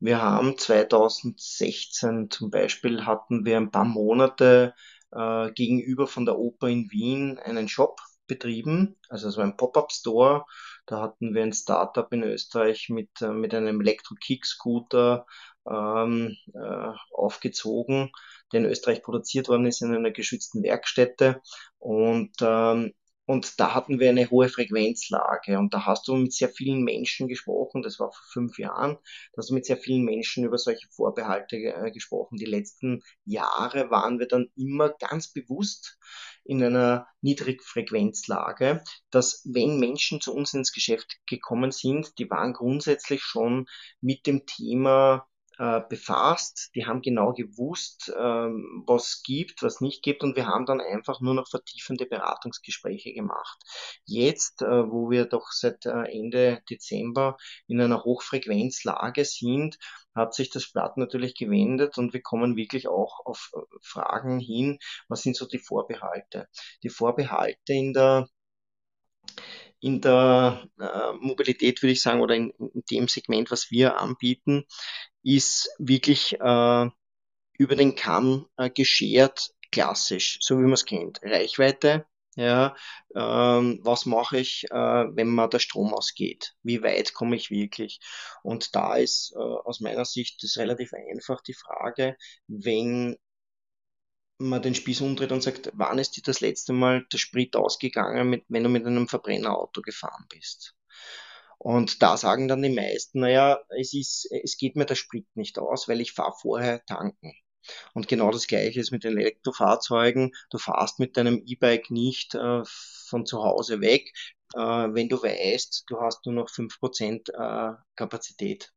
wir haben 2016 zum Beispiel hatten wir ein paar Monate äh, gegenüber von der Oper in Wien einen Shop betrieben, also so ein Pop-up-Store. Da hatten wir ein Startup in Österreich mit, äh, mit einem Elektro-Kick-Scooter ähm, äh, aufgezogen der in Österreich produziert worden ist, in einer geschützten Werkstätte. Und ähm, und da hatten wir eine hohe Frequenzlage und da hast du mit sehr vielen Menschen gesprochen, das war vor fünf Jahren, da hast du mit sehr vielen Menschen über solche Vorbehalte äh, gesprochen. Die letzten Jahre waren wir dann immer ganz bewusst in einer Niedrigfrequenzlage, dass wenn Menschen zu uns ins Geschäft gekommen sind, die waren grundsätzlich schon mit dem Thema äh, befasst. Die haben genau gewusst, ähm, was gibt, was nicht gibt und wir haben dann einfach nur noch vertiefende Beratungsgespräche gemacht. Jetzt, äh, wo wir doch seit äh, Ende Dezember in einer Hochfrequenzlage sind, hat sich das Blatt natürlich gewendet und wir kommen wirklich auch auf Fragen hin, was sind so die Vorbehalte. Die Vorbehalte in der in der äh, Mobilität, würde ich sagen, oder in, in, dem Segment, was wir anbieten, ist wirklich äh, über den Kamm äh, geschert, klassisch, so wie man es kennt. Reichweite, ja, ähm, was mache ich, äh, wenn mal der Strom ausgeht? Wie weit komme ich wirklich? Und da ist äh, aus meiner Sicht das relativ einfach die Frage, wenn man den Spieß umdreht und sagt, wann ist dir das letzte Mal der Sprit ausgegangen, mit, wenn du mit einem Verbrennerauto gefahren bist? Und da sagen dann die meisten, naja, es ist, es geht mir der Sprit nicht aus, weil ich fahre vorher tanken. Und genau das Gleiche ist mit den Elektrofahrzeugen. Du fahrst mit deinem E-Bike nicht äh, von zu Hause weg, äh, wenn du weißt, du hast nur noch fünf Prozent äh, Kapazität.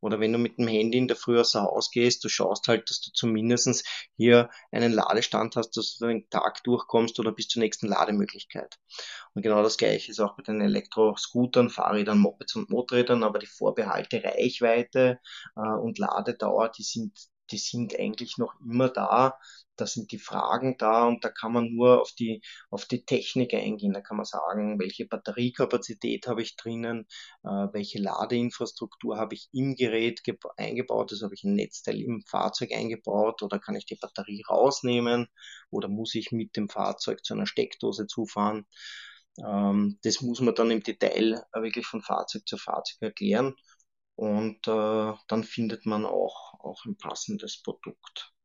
Oder wenn du mit dem Handy in der Früh außer Haus gehst, du schaust halt, dass du zumindestens hier einen Ladestand hast, dass du den Tag durchkommst oder bis zur nächsten Lademöglichkeit. Und genau das gleiche ist auch bei den Elektroscootern, Fahrrädern, Mopeds und Motorrädern, aber die Vorbehalte Reichweite äh, und Ladedauer, die sind die sind eigentlich noch immer da. Da sind die Fragen da und da kann man nur auf die, auf die Technik eingehen. Da kann man sagen, welche Batteriekapazität habe ich drinnen, äh, welche Ladeinfrastruktur habe ich im Gerät eingebaut, also habe ich ein Netzteil im Fahrzeug eingebaut oder kann ich die Batterie rausnehmen oder muss ich mit dem Fahrzeug zu einer Steckdose zufahren. Ähm, das muss man dann im Detail wirklich von Fahrzeug zu Fahrzeug erklären und äh, dann findet man auch, auch ein passendes Produkt.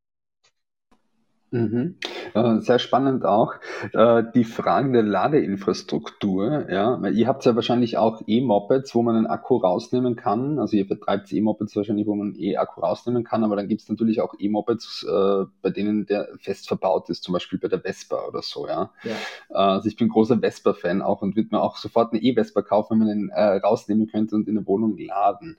Mhm. Äh, sehr spannend auch. Äh, die Frage der Ladeinfrastruktur, ja, ihr habt ja wahrscheinlich auch E-Mopeds, wo man einen Akku rausnehmen kann. Also ihr vertreibt E-Mopeds wahrscheinlich, wo man E-Akku rausnehmen kann, aber dann gibt es natürlich auch E-Mopeds, äh, bei denen der fest verbaut ist, zum Beispiel bei der Vespa oder so, ja. ja. Also ich bin großer Vespa-Fan auch und würde mir auch sofort eine E-Vespa kaufen, wenn man den rausnehmen könnte und in der Wohnung laden.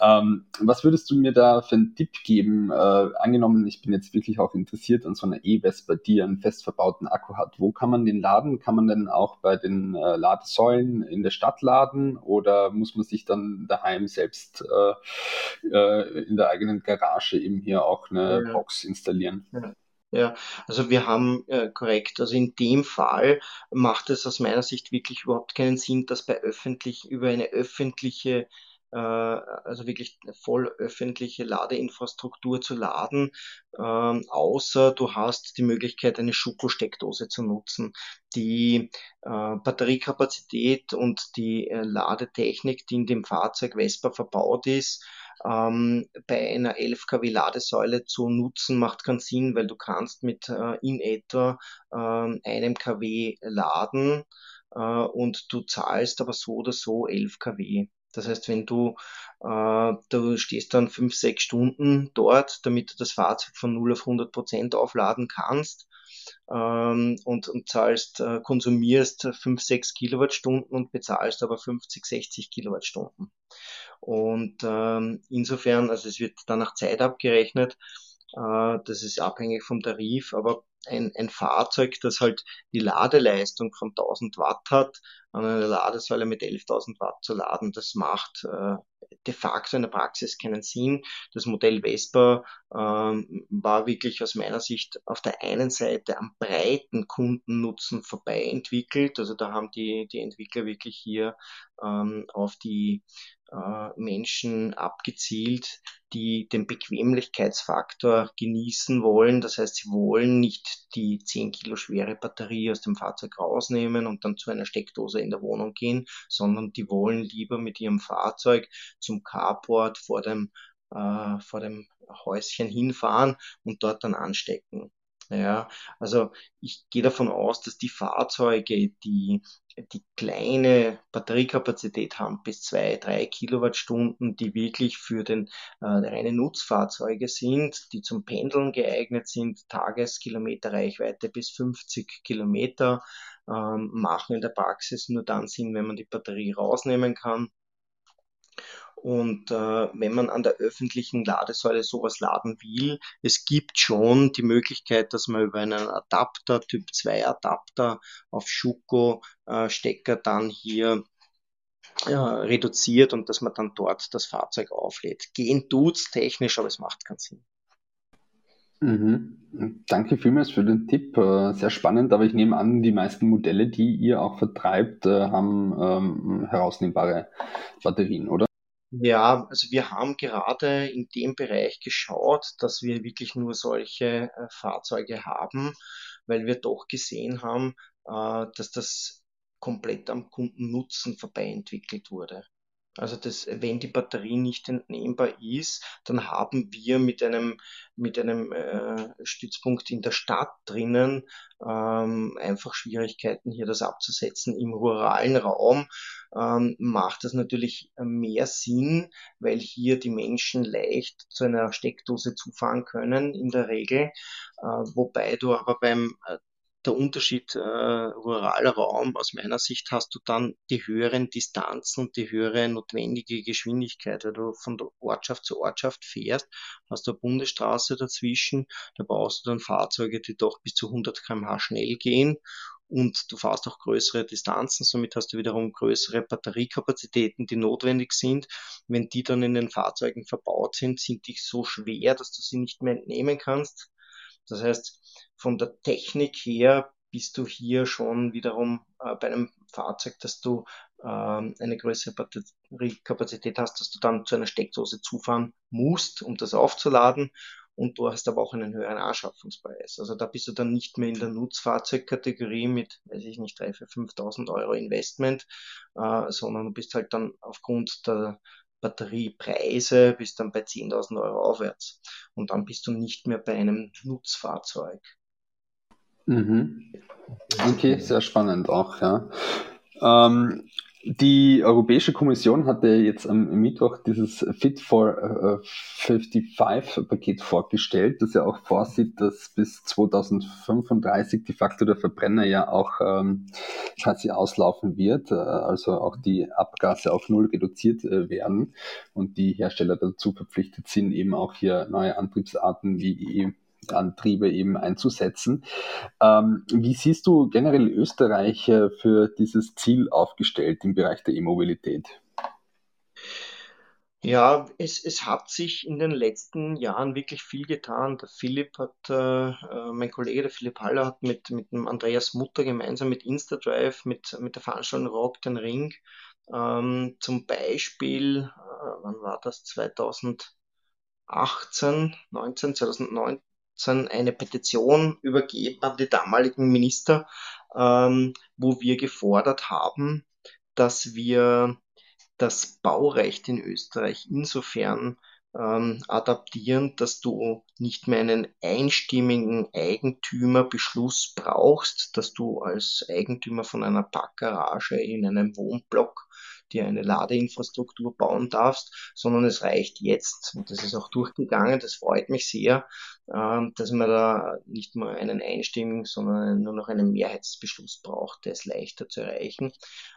Ähm, was würdest du mir da für einen Tipp geben? angenommen, ich bin jetzt wirklich auch interessiert an so einer einer E-Vespa, die einen fest verbauten Akku hat. Wo kann man den laden? Kann man denn auch bei den äh, Ladesäulen in der Stadt laden oder muss man sich dann daheim selbst äh, äh, in der eigenen Garage eben hier auch eine ja. Box installieren? Ja. Ja, also wir haben äh, korrekt, also in dem Fall macht es aus meiner Sicht wirklich überhaupt keinen Sinn, dass bei öffentlich über eine öffentliche also wirklich voll öffentliche Ladeinfrastruktur zu laden, ähm, außer du hast die Möglichkeit, eine Schuko-Steckdose zu nutzen. Die äh, Batteriekapazität und die äh, Ladetechnik, die in dem Fahrzeug Vespa verbaut ist, ähm, bei einer 11 kW Ladesäule zu nutzen, macht keinen Sinn, weil du kannst mit äh, in etwa äh, einem kW laden äh, und du zahlst aber so oder so 11 kW. Das heißt, wenn du, äh, du stehst dann fünf, sechs Stunden dort, damit du das Fahrzeug von 0 auf 100 Prozent aufladen kannst ähm, und, und zahlst, äh, konsumierst 5, 6 Kilowattstunden und bezahlst aber 50, 60 Kilowattstunden. Und ähm, insofern, also es wird dann nach Zeit abgerechnet, äh, das ist abhängig vom Tarif, aber ein, ein Fahrzeug, das halt die Ladeleistung von 1000 Watt hat, an einer Ladesäule mit 11.000 Watt zu laden, das macht äh, de facto in der Praxis keinen Sinn. Das Modell Vespa ähm, war wirklich aus meiner Sicht auf der einen Seite am breiten Kundennutzen vorbei entwickelt. Also da haben die, die Entwickler wirklich hier ähm, auf die äh, Menschen abgezielt, die den Bequemlichkeitsfaktor genießen wollen. Das heißt, sie wollen nicht die 10 Kilo schwere Batterie aus dem Fahrzeug rausnehmen und dann zu einer Steckdose in der Wohnung gehen, sondern die wollen lieber mit ihrem Fahrzeug zum Carport vor dem äh, vor dem Häuschen hinfahren und dort dann anstecken. Ja, also ich gehe davon aus, dass die Fahrzeuge, die die kleine Batteriekapazität haben, bis zwei, drei Kilowattstunden, die wirklich für den äh, reine Nutzfahrzeuge sind, die zum Pendeln geeignet sind, Tageskilometerreichweite bis 50 Kilometer, ähm, machen in der Praxis nur dann Sinn, wenn man die Batterie rausnehmen kann und äh, wenn man an der öffentlichen Ladesäule sowas laden will, es gibt schon die Möglichkeit, dass man über einen Adapter, Typ 2 Adapter auf Schuko äh, Stecker dann hier äh, reduziert und dass man dann dort das Fahrzeug auflädt. Gehen tut's technisch, aber es macht keinen Sinn. Mhm. Danke vielmals für den Tipp. Äh, sehr spannend, aber ich nehme an, die meisten Modelle, die ihr auch vertreibt, äh, haben ähm, herausnehmbare Batterien, oder? Ja, also wir haben gerade in dem Bereich geschaut, dass wir wirklich nur solche äh, Fahrzeuge haben, weil wir doch gesehen haben, äh, dass das komplett am Kundennutzen vorbei entwickelt wurde. Also das, wenn die Batterie nicht entnehmbar ist, dann haben wir mit einem, mit einem äh, Stützpunkt in der Stadt drinnen ähm, einfach Schwierigkeiten, hier das abzusetzen. Im ruralen Raum ähm, macht das natürlich mehr Sinn, weil hier die Menschen leicht zu einer Steckdose zufahren können in der Regel, äh, wobei du aber beim äh, der Unterschied äh, ruraler Raum, aus meiner Sicht hast du dann die höheren Distanzen und die höhere notwendige Geschwindigkeit. Wenn du von Ortschaft zu Ortschaft fährst, hast du eine Bundesstraße dazwischen, da brauchst du dann Fahrzeuge, die doch bis zu 100 km/h schnell gehen und du fährst auch größere Distanzen, somit hast du wiederum größere Batteriekapazitäten, die notwendig sind. Wenn die dann in den Fahrzeugen verbaut sind, sind die so schwer, dass du sie nicht mehr entnehmen kannst. Das heißt, von der Technik her bist du hier schon wiederum äh, bei einem Fahrzeug, dass du äh, eine größere Batteriekapazität hast, dass du dann zu einer Steckdose zufahren musst, um das aufzuladen. Und du hast aber auch einen höheren Anschaffungspreis. Also da bist du dann nicht mehr in der Nutzfahrzeugkategorie mit, weiß ich nicht, 3.000, 4.000, 5.000 Euro Investment, äh, sondern du bist halt dann aufgrund der Batteriepreise bist dann bei 10.000 Euro aufwärts. Und dann bist du nicht mehr bei einem Nutzfahrzeug. Mhm. Okay, sehr spannend auch, ja. Ähm, die Europäische Kommission hatte jetzt am Mittwoch dieses Fit for 55 Paket vorgestellt, das ja auch vorsieht, dass bis 2035 de facto der Verbrenner ja auch ähm, quasi auslaufen wird, äh, also auch die Abgase auf Null reduziert äh, werden. Und die Hersteller dazu verpflichtet sind, eben auch hier neue Antriebsarten wie Antriebe eben einzusetzen. Ähm, wie siehst du generell Österreich für dieses Ziel aufgestellt im Bereich der E-Mobilität? Ja, es, es hat sich in den letzten Jahren wirklich viel getan. Der Philipp hat, äh, äh mein Kollege, der Philipp Haller, hat mit, mit dem Andreas Mutter gemeinsam mit InstaDrive, mit, mit der Veranstaltung Rock den Ring, ähm, zum Beispiel, äh, wann war das, 2018, 19, 2009, eine Petition übergeben an die damaligen Minister, ähm, wo wir gefordert haben, dass wir das Baurecht in Österreich insofern ähm, adaptieren, dass du nicht mehr einen einstimmigen Eigentümerbeschluss brauchst, dass du als Eigentümer von einer Parkgarage in einem Wohnblock dir eine Ladeinfrastruktur bauen darfst, sondern es reicht jetzt, und das ist auch durchgegangen, das freut mich sehr, ähm, dass man da nicht nur einen einstimmigen, sondern nur noch einen Mehrheitsbeschluss braucht, der ist leichter zu erreichen.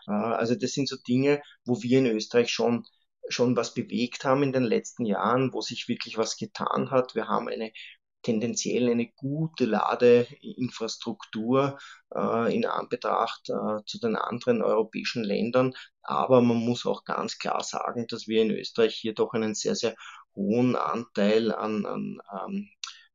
Äh, also das sind so Dinge, wo wir in Österreich schon schon was bewegt haben in den letzten Jahren, wo sich wirklich was getan hat. Wir haben eine tendenziell eine gute Ladeinfrastruktur äh, in Anbetracht äh, zu den anderen europäischen Ländern. Aber man muss auch ganz klar sagen, dass wir in Österreich hier doch einen sehr, sehr hohen Anteil an, an ähm,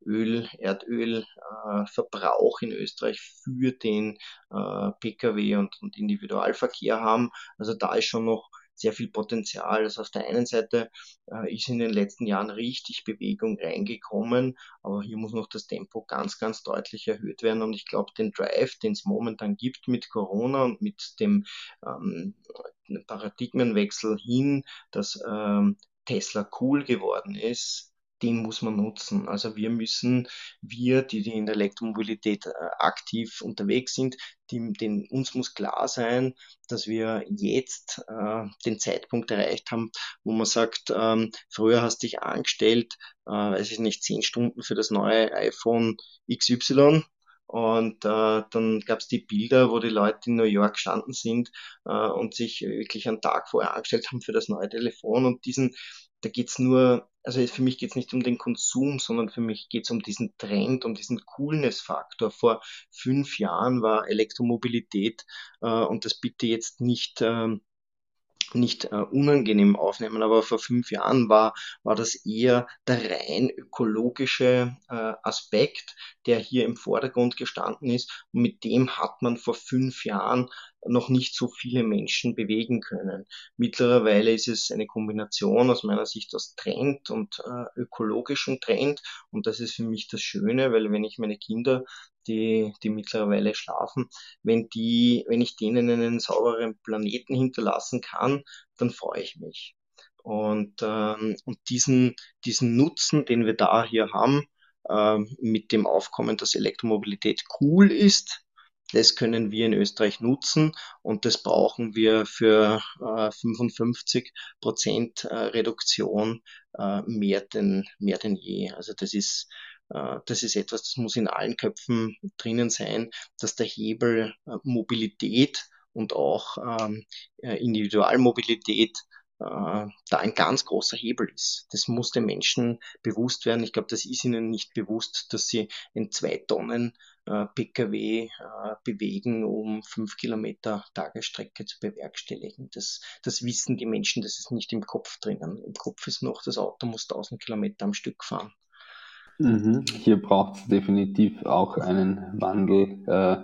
Öl, Erdölverbrauch äh, in Österreich für den äh, Pkw und, und Individualverkehr haben. Also da ist schon noch sehr viel Potenzial. Also auf der einen Seite äh, ist in den letzten Jahren richtig Bewegung reingekommen, aber hier muss noch das Tempo ganz, ganz deutlich erhöht werden. Und ich glaube, den Drive, den es momentan gibt mit Corona und mit dem ähm, Paradigmenwechsel hin, dass ähm, Tesla cool geworden ist, den muss man nutzen. Also wir müssen, wir, die, die in der Elektromobilität äh, aktiv unterwegs sind, die, den, uns muss klar sein, dass wir jetzt äh, den Zeitpunkt erreicht haben, wo man sagt, ähm, früher hast dich angestellt, äh, weiß ich nicht, zehn Stunden für das neue iPhone XY und äh, dann gab es die Bilder, wo die Leute in New York gestanden sind äh, und sich wirklich einen Tag vorher angestellt haben für das neue Telefon. Und diesen, da geht's nur, also für mich geht's nicht um den Konsum, sondern für mich geht's um diesen Trend, um diesen Coolness-Faktor. Vor fünf Jahren war Elektromobilität äh, und das bitte jetzt nicht. Äh, nicht äh, unangenehm aufnehmen, aber vor fünf Jahren war, war das eher der rein ökologische äh, Aspekt, der hier im Vordergrund gestanden ist. Und mit dem hat man vor fünf Jahren noch nicht so viele Menschen bewegen können. Mittlerweile ist es eine Kombination aus meiner Sicht aus Trend und äh, ökologischen Trend und das ist für mich das Schöne, weil wenn ich meine Kinder die, die mittlerweile schlafen, wenn die, wenn ich denen einen sauberen Planeten hinterlassen kann, dann freue ich mich. Und, ähm, und diesen, diesen Nutzen, den wir da hier haben, ähm, mit dem Aufkommen, dass Elektromobilität cool ist, das können wir in Österreich nutzen und das brauchen wir für äh, 55 Prozent äh, Reduktion äh, mehr, denn, mehr denn je. Also das ist das ist etwas, das muss in allen Köpfen drinnen sein, dass der Hebel äh, Mobilität und auch ähm, äh, Individualmobilität da ein ganz großer Hebel ist. Das muss den Menschen bewusst werden. Ich glaube, das ist ihnen nicht bewusst, dass sie in zwei Tonnen Pkw bewegen, um fünf Kilometer Tagesstrecke zu bewerkstelligen. Das, das wissen die Menschen, das ist nicht im Kopf drinnen. Im Kopf ist noch, das Auto muss 1000 Kilometer am Stück fahren. Mhm. Hier braucht es definitiv auch einen Wandel, äh,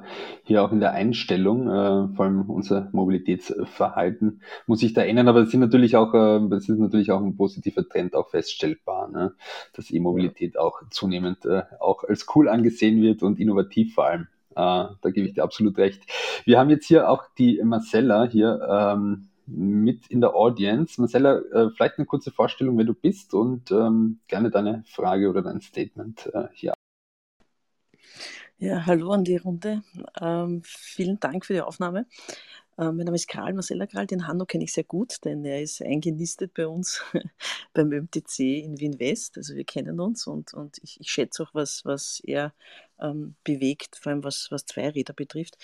hier auch in der Einstellung, äh, vor allem unser Mobilitätsverhalten muss sich da ändern, aber es sind natürlich auch, äh, es ist natürlich auch ein positiver Trend auch feststellbar, ne? dass E-Mobilität auch zunehmend äh, auch als cool angesehen wird und innovativ vor allem. Äh, da gebe ich dir absolut recht. Wir haben jetzt hier auch die Marcella hier, ähm, mit in der Audience. Marcella, äh, vielleicht eine kurze Vorstellung, wer du bist und ähm, gerne deine Frage oder dein Statement äh, hier. Ja, hallo an die Runde. Ähm, vielen Dank für die Aufnahme. Ähm, mein Name ist Karl, Marcella Karl. Den Hanno kenne ich sehr gut, denn er ist eingenistet bei uns [LAUGHS] beim MTC in Wien West. Also wir kennen uns und, und ich, ich schätze auch, was, was er ähm, bewegt, vor allem was, was Zweiräder betrifft.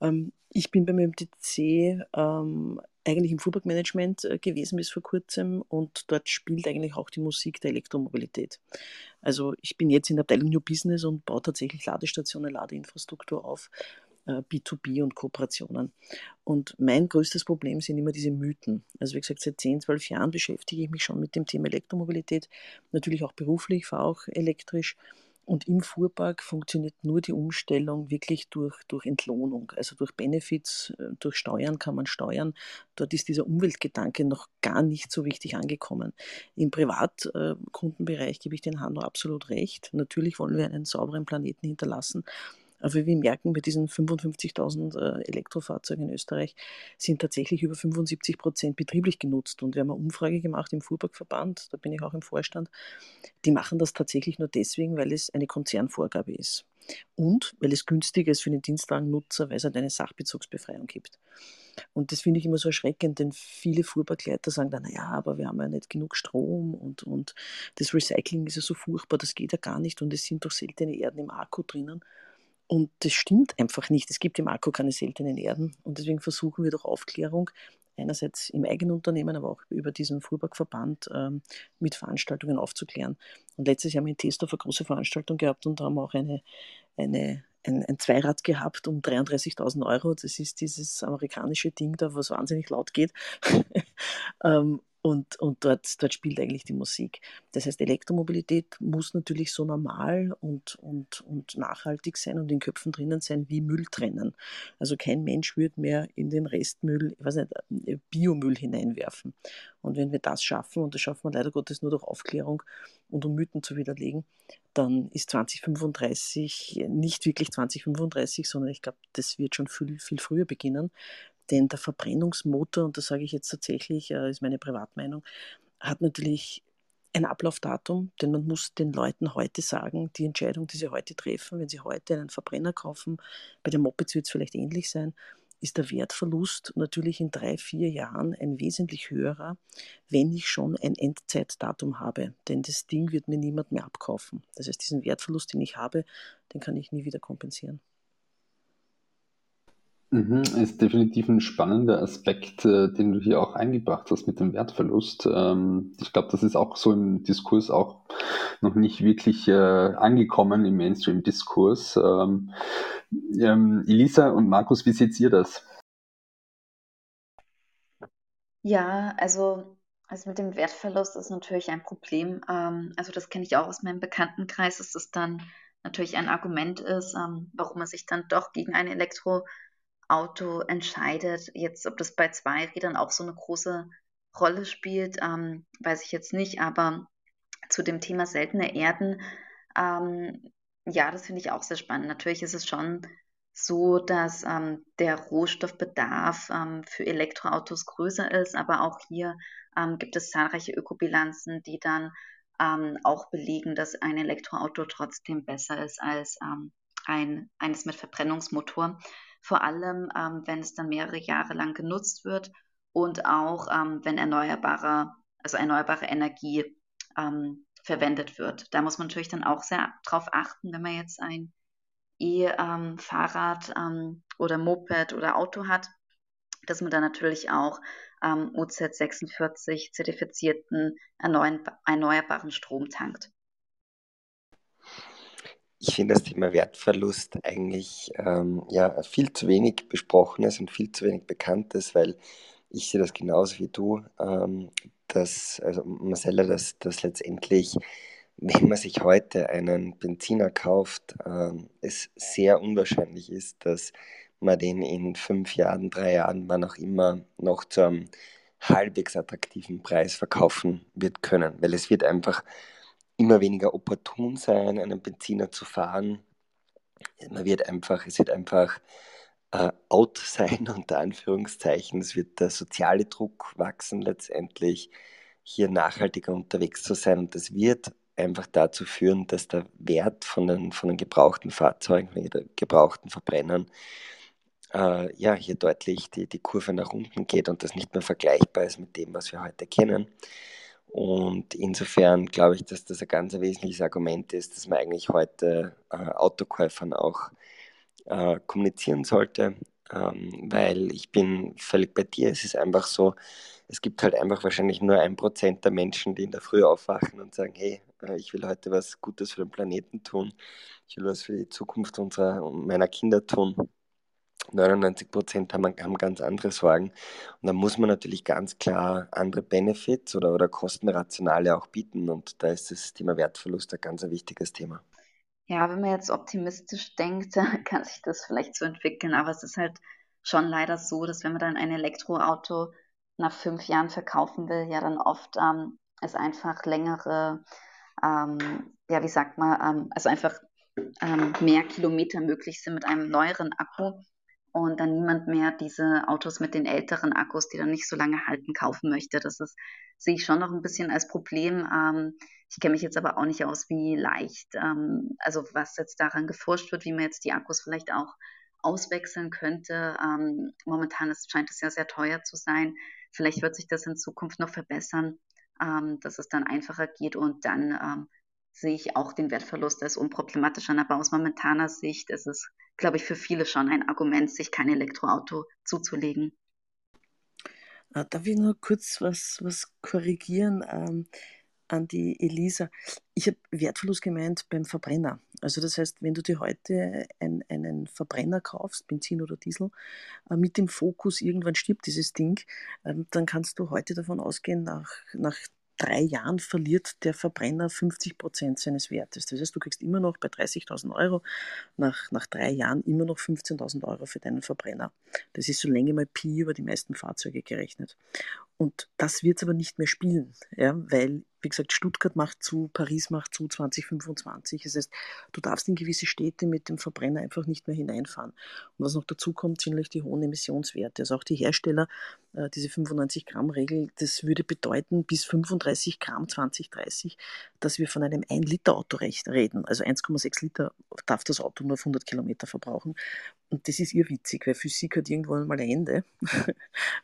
Ähm, ich bin beim MTC ähm, eigentlich im Fuhrparkmanagement äh, gewesen bis vor kurzem und dort spielt eigentlich auch die Musik der Elektromobilität. Also ich bin jetzt in der Abteilung New Business und baue tatsächlich Ladestationen, Ladeinfrastruktur auf, B2B äh, und Kooperationen. Und mein größtes Problem sind immer diese Mythen. Also wie gesagt, seit 10, 12 Jahren beschäftige ich mich schon mit dem Thema Elektromobilität, natürlich auch beruflich, fahre auch elektrisch und im Fuhrpark funktioniert nur die Umstellung wirklich durch, durch Entlohnung, also durch Benefits, äh, durch Steuern kann man steuern. Dort ist dieser Umweltgedanke noch gar nicht so wichtig angekommen. Im Privatkundenbereich gebe ich den Hanno absolut recht. Natürlich wollen wir einen sauberen Planeten hinterlassen, aber wir merken, bei diesen 55.000 äh, Elektrofahrzeugen in Österreich sind tatsächlich über 75 Prozent betrieblich genutzt. Und wir haben eine Umfrage gemacht im Fuhrparkverband, da bin ich auch im Vorstand. Die machen das tatsächlich nur deswegen, weil es eine Konzernvorgabe ist. Und weil es günstiger ist für den Dienstwagennutzer, weil es halt eine Sachbezugsbefreiung gibt. Und das finde ich immer so erschreckend, denn viele Fuhrparkleiter sagen dann, naja, aber wir haben ja nicht genug Strom und, und das Recycling ist ja so furchtbar, das geht ja gar nicht und es sind doch seltene Erden im Akku drinnen. Und das stimmt einfach nicht. Es gibt im Akku keine seltenen Erden. Und deswegen versuchen wir durch Aufklärung, einerseits im eigenen Unternehmen, aber auch über diesen Fuhrparkverband ähm, mit Veranstaltungen aufzuklären. Und letztes Jahr haben wir in Tesdorf eine große Veranstaltung gehabt und haben auch eine, eine, ein, ein Zweirad gehabt um 33.000 Euro. Das ist dieses amerikanische Ding da, was wahnsinnig laut geht. [LAUGHS] ähm, und, und dort, dort spielt eigentlich die Musik. Das heißt, Elektromobilität muss natürlich so normal und, und, und nachhaltig sein und in Köpfen drinnen sein wie Müll trennen. Also kein Mensch würde mehr in den Restmüll, ich weiß nicht, äh, Biomüll hineinwerfen. Und wenn wir das schaffen, und das schaffen wir leider Gottes nur durch Aufklärung und um Mythen zu widerlegen, dann ist 2035 nicht wirklich 2035, sondern ich glaube, das wird schon viel, viel früher beginnen. Denn der Verbrennungsmotor, und das sage ich jetzt tatsächlich, äh, ist meine Privatmeinung, hat natürlich ein Ablaufdatum, denn man muss den Leuten heute sagen, die Entscheidung, die sie heute treffen, wenn sie heute einen Verbrenner kaufen, bei den Mopeds wird es vielleicht ähnlich sein, ist der Wertverlust natürlich in drei, vier Jahren ein wesentlich höherer, wenn ich schon ein Endzeitdatum habe. Denn das Ding wird mir niemand mehr abkaufen. Das heißt, diesen Wertverlust, den ich habe, den kann ich nie wieder kompensieren. Mhm, ist definitiv ein spannender Aspekt, äh, den du hier auch eingebracht hast mit dem Wertverlust. Ähm, ich glaube, das ist auch so im Diskurs auch noch nicht wirklich äh, angekommen im Mainstream-Diskurs. Ähm, ähm, Elisa und Markus, wie seht ihr das? Ja, also, also mit dem Wertverlust ist natürlich ein Problem. Also das kenne ich auch aus meinem Bekanntenkreis, dass das dann natürlich ein Argument ist, warum man sich dann doch gegen ein Elektro Auto entscheidet. Jetzt, ob das bei Zweirädern auch so eine große Rolle spielt, ähm, weiß ich jetzt nicht. Aber zu dem Thema seltene Erden, ähm, ja, das finde ich auch sehr spannend. Natürlich ist es schon so, dass ähm, der Rohstoffbedarf ähm, für Elektroautos größer ist, aber auch hier ähm, gibt es zahlreiche Ökobilanzen, die dann ähm, auch belegen, dass ein Elektroauto trotzdem besser ist als ein, eines mit Verbrennungsmotor vor allem ähm, wenn es dann mehrere Jahre lang genutzt wird und auch ähm, wenn erneuerbare, also erneuerbare Energie ähm, verwendet wird. Da muss man natürlich dann auch sehr drauf achten, wenn man jetzt ein E-Fahrrad ähm, oder Moped oder Auto hat, dass man dann natürlich auch ähm, OZ46 zertifizierten erneuerbaren Strom tankt. Ich finde das Thema Wertverlust eigentlich ähm, ja, viel zu wenig besprochenes und viel zu wenig bekanntes, weil ich sehe das genauso wie du, ähm, dass, also Marcella, dass, dass letztendlich, wenn man sich heute einen Benziner kauft, ähm, es sehr unwahrscheinlich ist, dass man den in fünf Jahren, drei Jahren, wann auch immer, noch zu einem halbwegs attraktiven Preis verkaufen wird können, weil es wird einfach immer weniger opportun sein, einen Benziner zu fahren. Man wird einfach, es wird einfach äh, out sein, [LAUGHS] unter Anführungszeichen. Es wird der soziale Druck wachsen, letztendlich hier nachhaltiger unterwegs zu sein. Und das wird einfach dazu führen, dass der Wert von den, von den gebrauchten Fahrzeugen, von den gebrauchten Verbrennern, äh, ja, hier deutlich die, die Kurve nach unten geht und das nicht mehr vergleichbar ist mit dem, was wir heute kennen. Und insofern glaube ich, dass das ein ganz wesentliches Argument ist, dass man eigentlich heute äh, Autokäufern auch äh, kommunizieren sollte, ähm, weil ich bin völlig bei dir. Es ist einfach so, es gibt halt einfach wahrscheinlich nur ein Prozent der Menschen, die in der Früh aufwachen und sagen, hey, äh, ich will heute was Gutes für den Planeten tun, ich will was für die Zukunft unserer, meiner Kinder tun. 99 Prozent haben, haben ganz andere Sorgen. Und da muss man natürlich ganz klar andere Benefits oder, oder Kostenrationale auch bieten. Und da ist das Thema Wertverlust ein ganz wichtiges Thema. Ja, wenn man jetzt optimistisch denkt, [LAUGHS] kann sich das vielleicht so entwickeln. Aber es ist halt schon leider so, dass wenn man dann ein Elektroauto nach fünf Jahren verkaufen will, ja dann oft ähm, es einfach längere, ähm, ja, wie sagt man, ähm, also einfach ähm, mehr Kilometer möglich sind mit einem neueren Akku und dann niemand mehr diese Autos mit den älteren Akkus, die dann nicht so lange halten, kaufen möchte. Das ist, sehe ich schon noch ein bisschen als Problem. Ähm, ich kenne mich jetzt aber auch nicht aus, wie leicht, ähm, also was jetzt daran geforscht wird, wie man jetzt die Akkus vielleicht auch auswechseln könnte. Ähm, momentan ist, scheint es ja sehr teuer zu sein. Vielleicht wird sich das in Zukunft noch verbessern, ähm, dass es dann einfacher geht und dann ähm, sehe ich auch den Wertverlust als unproblematisch an. Aber aus momentaner Sicht ist es, glaube ich, für viele schon ein Argument, sich kein Elektroauto zuzulegen. Äh, darf ich nur kurz was, was korrigieren ähm, an die Elisa? Ich habe Wertverlust gemeint beim Verbrenner. Also das heißt, wenn du dir heute ein, einen Verbrenner kaufst, Benzin oder Diesel, äh, mit dem Fokus, irgendwann stirbt dieses Ding, äh, dann kannst du heute davon ausgehen, nach, nach drei Jahren verliert der Verbrenner 50 Prozent seines Wertes. Das heißt, du kriegst immer noch bei 30.000 Euro nach, nach drei Jahren immer noch 15.000 Euro für deinen Verbrenner. Das ist so länge mal Pi über die meisten Fahrzeuge gerechnet. Und das wird es aber nicht mehr spielen, ja, weil, wie gesagt, Stuttgart macht zu, Paris macht zu 2025. Das heißt, du darfst in gewisse Städte mit dem Verbrenner einfach nicht mehr hineinfahren. Und was noch dazu kommt, sind natürlich die hohen Emissionswerte. Also auch die Hersteller, äh, diese 95-Gramm-Regel, das würde bedeuten, bis 35 Gramm 2030, dass wir von einem 1-Liter-Auto reden. Also 1,6 Liter darf das Auto nur auf 100 Kilometer verbrauchen. Und das ist irrwitzig, weil Physik hat irgendwann mal ein Ende, [LAUGHS]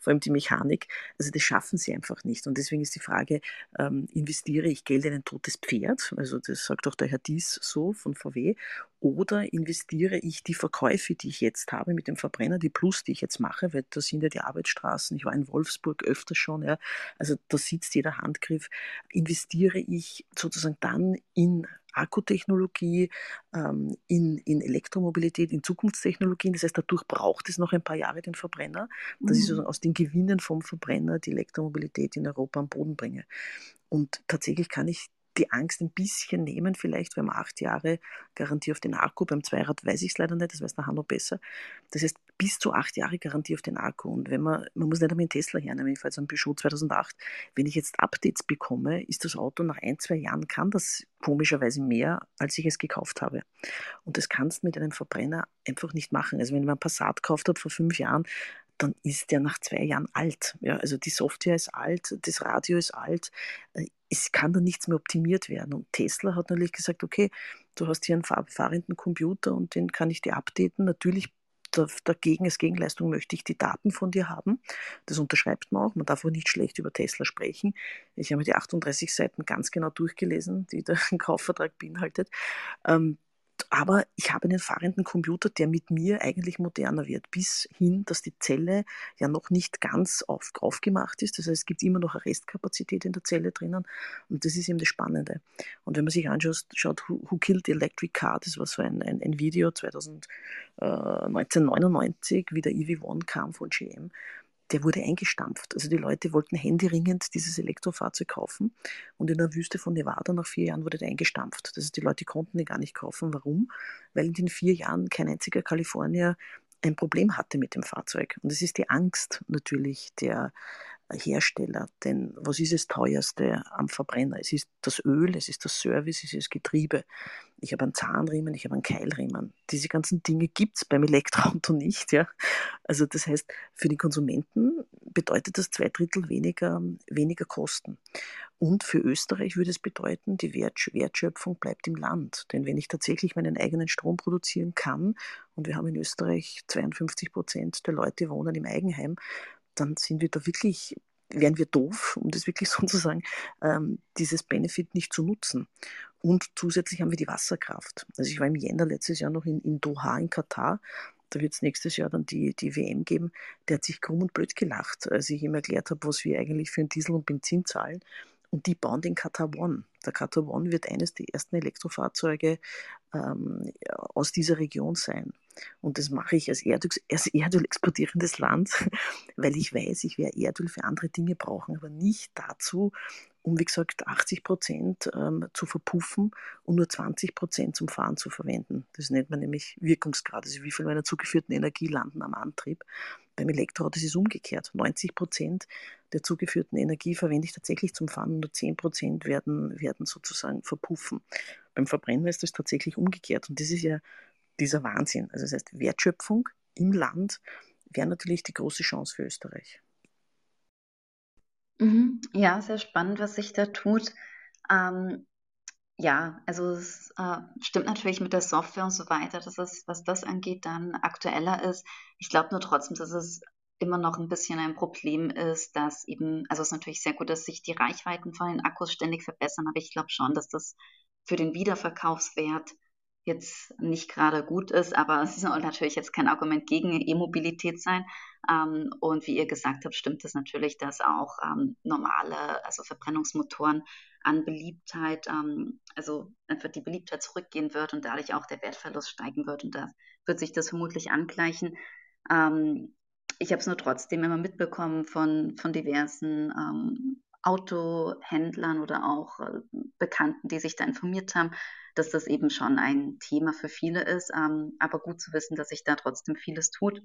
vor allem die Mechanik. Also das schaffen sie einfach nicht. Und deswegen ist die Frage, ähm, investiere ich Geld in ein totes Pferd? Also das sagt auch der Herr Dies so von VW. Oder investiere ich die Verkäufe, die ich jetzt habe mit dem Verbrenner, die Plus, die ich jetzt mache, weil da sind ja die Arbeitsstraßen, ich war in Wolfsburg öfter schon, ja, also da sitzt jeder Handgriff, investiere ich sozusagen dann in Akkutechnologie, ähm, in, in Elektromobilität, in Zukunftstechnologien. Das heißt, dadurch braucht es noch ein paar Jahre den Verbrenner, dass ich mhm. aus den Gewinnen vom Verbrenner die Elektromobilität in Europa am Boden bringe. Und tatsächlich kann ich die Angst ein bisschen nehmen, vielleicht, wenn man acht Jahre Garantie auf den Akku, beim Zweirad weiß ich es leider nicht, das weiß der Hanno besser. Das heißt, bis zu acht Jahre Garantie auf den Akku. Und wenn man, man muss nicht einmal einen Tesla hernehmen, ich fahre jetzt einen Peugeot 2008, wenn ich jetzt Updates bekomme, ist das Auto nach ein, zwei Jahren, kann das komischerweise mehr, als ich es gekauft habe. Und das kannst du mit einem Verbrenner einfach nicht machen. Also wenn man ein Passat gekauft hat vor fünf Jahren, dann ist der nach zwei Jahren alt. Ja, also die Software ist alt, das Radio ist alt, äh, es kann dann nichts mehr optimiert werden. Und Tesla hat natürlich gesagt, okay, du hast hier einen fahrenden Computer und den kann ich dir updaten. Natürlich dagegen als Gegenleistung möchte ich die Daten von dir haben. Das unterschreibt man auch. Man darf auch nicht schlecht über Tesla sprechen. Ich habe mir die 38 Seiten ganz genau durchgelesen, die der [LAUGHS] Kaufvertrag beinhaltet. Ähm, aber ich habe einen fahrenden Computer, der mit mir eigentlich moderner wird, bis hin, dass die Zelle ja noch nicht ganz auf, aufgemacht ist. Das heißt, es gibt immer noch eine Restkapazität in der Zelle drinnen und das ist eben das Spannende. Und wenn man sich anschaut, schaut, Who, Who Killed the Electric Car, das war so ein, ein, ein Video 2000, äh, 1999, wie der EV1 kam von GM, der wurde eingestampft. Also die Leute wollten händeringend dieses Elektrofahrzeug kaufen und in der Wüste von Nevada nach vier Jahren wurde der eingestampft. Das heißt, die Leute konnten den gar nicht kaufen. Warum? Weil in den vier Jahren kein einziger Kalifornier ein Problem hatte mit dem Fahrzeug. Und es ist die Angst natürlich der Hersteller. Denn was ist das teuerste am Verbrenner? Es ist das Öl, es ist das Service, es ist das Getriebe. Ich habe einen Zahnriemen, ich habe einen Keilriemen. Diese ganzen Dinge gibt es beim Elektroauto nicht. Ja? Also das heißt, für die Konsumenten bedeutet das zwei Drittel weniger, weniger Kosten. Und für Österreich würde es bedeuten, die Wertschöpfung bleibt im Land. Denn wenn ich tatsächlich meinen eigenen Strom produzieren kann, und wir haben in Österreich 52 Prozent der Leute wohnen im Eigenheim, dann sind wir da wirklich, wären wir doof, um das wirklich [LAUGHS] so zu sagen, ähm, dieses Benefit nicht zu nutzen. Und zusätzlich haben wir die Wasserkraft. Also ich war im Jänner letztes Jahr noch in, in Doha in Katar. Da wird es nächstes Jahr dann die, die WM geben. Der hat sich krumm und blöd gelacht, als ich ihm erklärt habe, was wir eigentlich für einen Diesel und Benzin zahlen. Und die bauen den Qatar One. Der Qatar One wird eines der ersten Elektrofahrzeuge ähm, aus dieser Region sein. Und das mache ich als Erdöl, als Erdöl exportierendes Land, [LAUGHS] weil ich weiß, ich werde Erdöl für andere Dinge brauchen, aber nicht dazu, um wie gesagt 80 Prozent ähm, zu verpuffen und nur 20 Prozent zum Fahren zu verwenden. Das nennt man nämlich Wirkungsgrad, also wie viel meiner zugeführten Energie landen am Antrieb. Beim Elektroauto ist es umgekehrt. 90 Prozent der zugeführten Energie verwende ich tatsächlich zum Fahren und nur 10 Prozent werden, werden sozusagen verpuffen. Beim Verbrenner ist das tatsächlich umgekehrt und das ist ja dieser Wahnsinn. Also das heißt, Wertschöpfung im Land wäre natürlich die große Chance für Österreich. Mhm. Ja, sehr spannend, was sich da tut. Ähm, ja, also es äh, stimmt natürlich mit der Software und so weiter, dass es, was das angeht, dann aktueller ist. Ich glaube nur trotzdem, dass es immer noch ein bisschen ein Problem ist, dass eben, also es ist natürlich sehr gut, dass sich die Reichweiten von den Akkus ständig verbessern, aber ich glaube schon, dass das für den Wiederverkaufswert jetzt nicht gerade gut ist, aber es soll natürlich jetzt kein Argument gegen E-Mobilität sein. Ähm, und wie ihr gesagt habt, stimmt es natürlich, dass auch ähm, normale, also Verbrennungsmotoren an Beliebtheit, ähm, also einfach die Beliebtheit zurückgehen wird und dadurch auch der Wertverlust steigen wird. Und da wird sich das vermutlich angleichen. Ähm, ich habe es nur trotzdem immer mitbekommen von, von diversen ähm, Autohändlern oder auch äh, Bekannten, die sich da informiert haben, dass das eben schon ein Thema für viele ist. Ähm, aber gut zu wissen, dass sich da trotzdem vieles tut.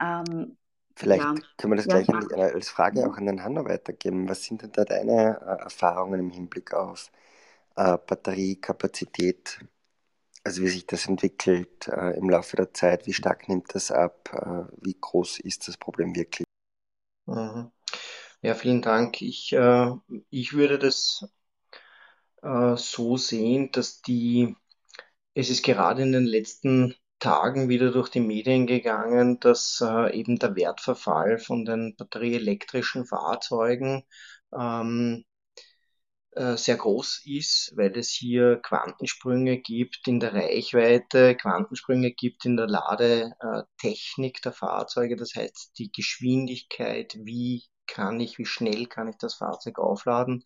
Ähm, Vielleicht ja. können wir das gleich an, äh, als Frage auch an den Hanno weitergeben. Was sind denn da deine äh, Erfahrungen im Hinblick auf äh, Batteriekapazität? Also wie sich das entwickelt äh, im Laufe der Zeit, wie stark nimmt das ab, äh, wie groß ist das Problem wirklich? Mhm. Ja, vielen Dank. Ich, äh, ich würde das so sehen, dass die, es ist gerade in den letzten Tagen wieder durch die Medien gegangen, dass äh, eben der Wertverfall von den batterieelektrischen Fahrzeugen ähm, äh, sehr groß ist, weil es hier Quantensprünge gibt in der Reichweite, Quantensprünge gibt in der Ladetechnik der Fahrzeuge, das heißt die Geschwindigkeit, wie kann ich, wie schnell kann ich das Fahrzeug aufladen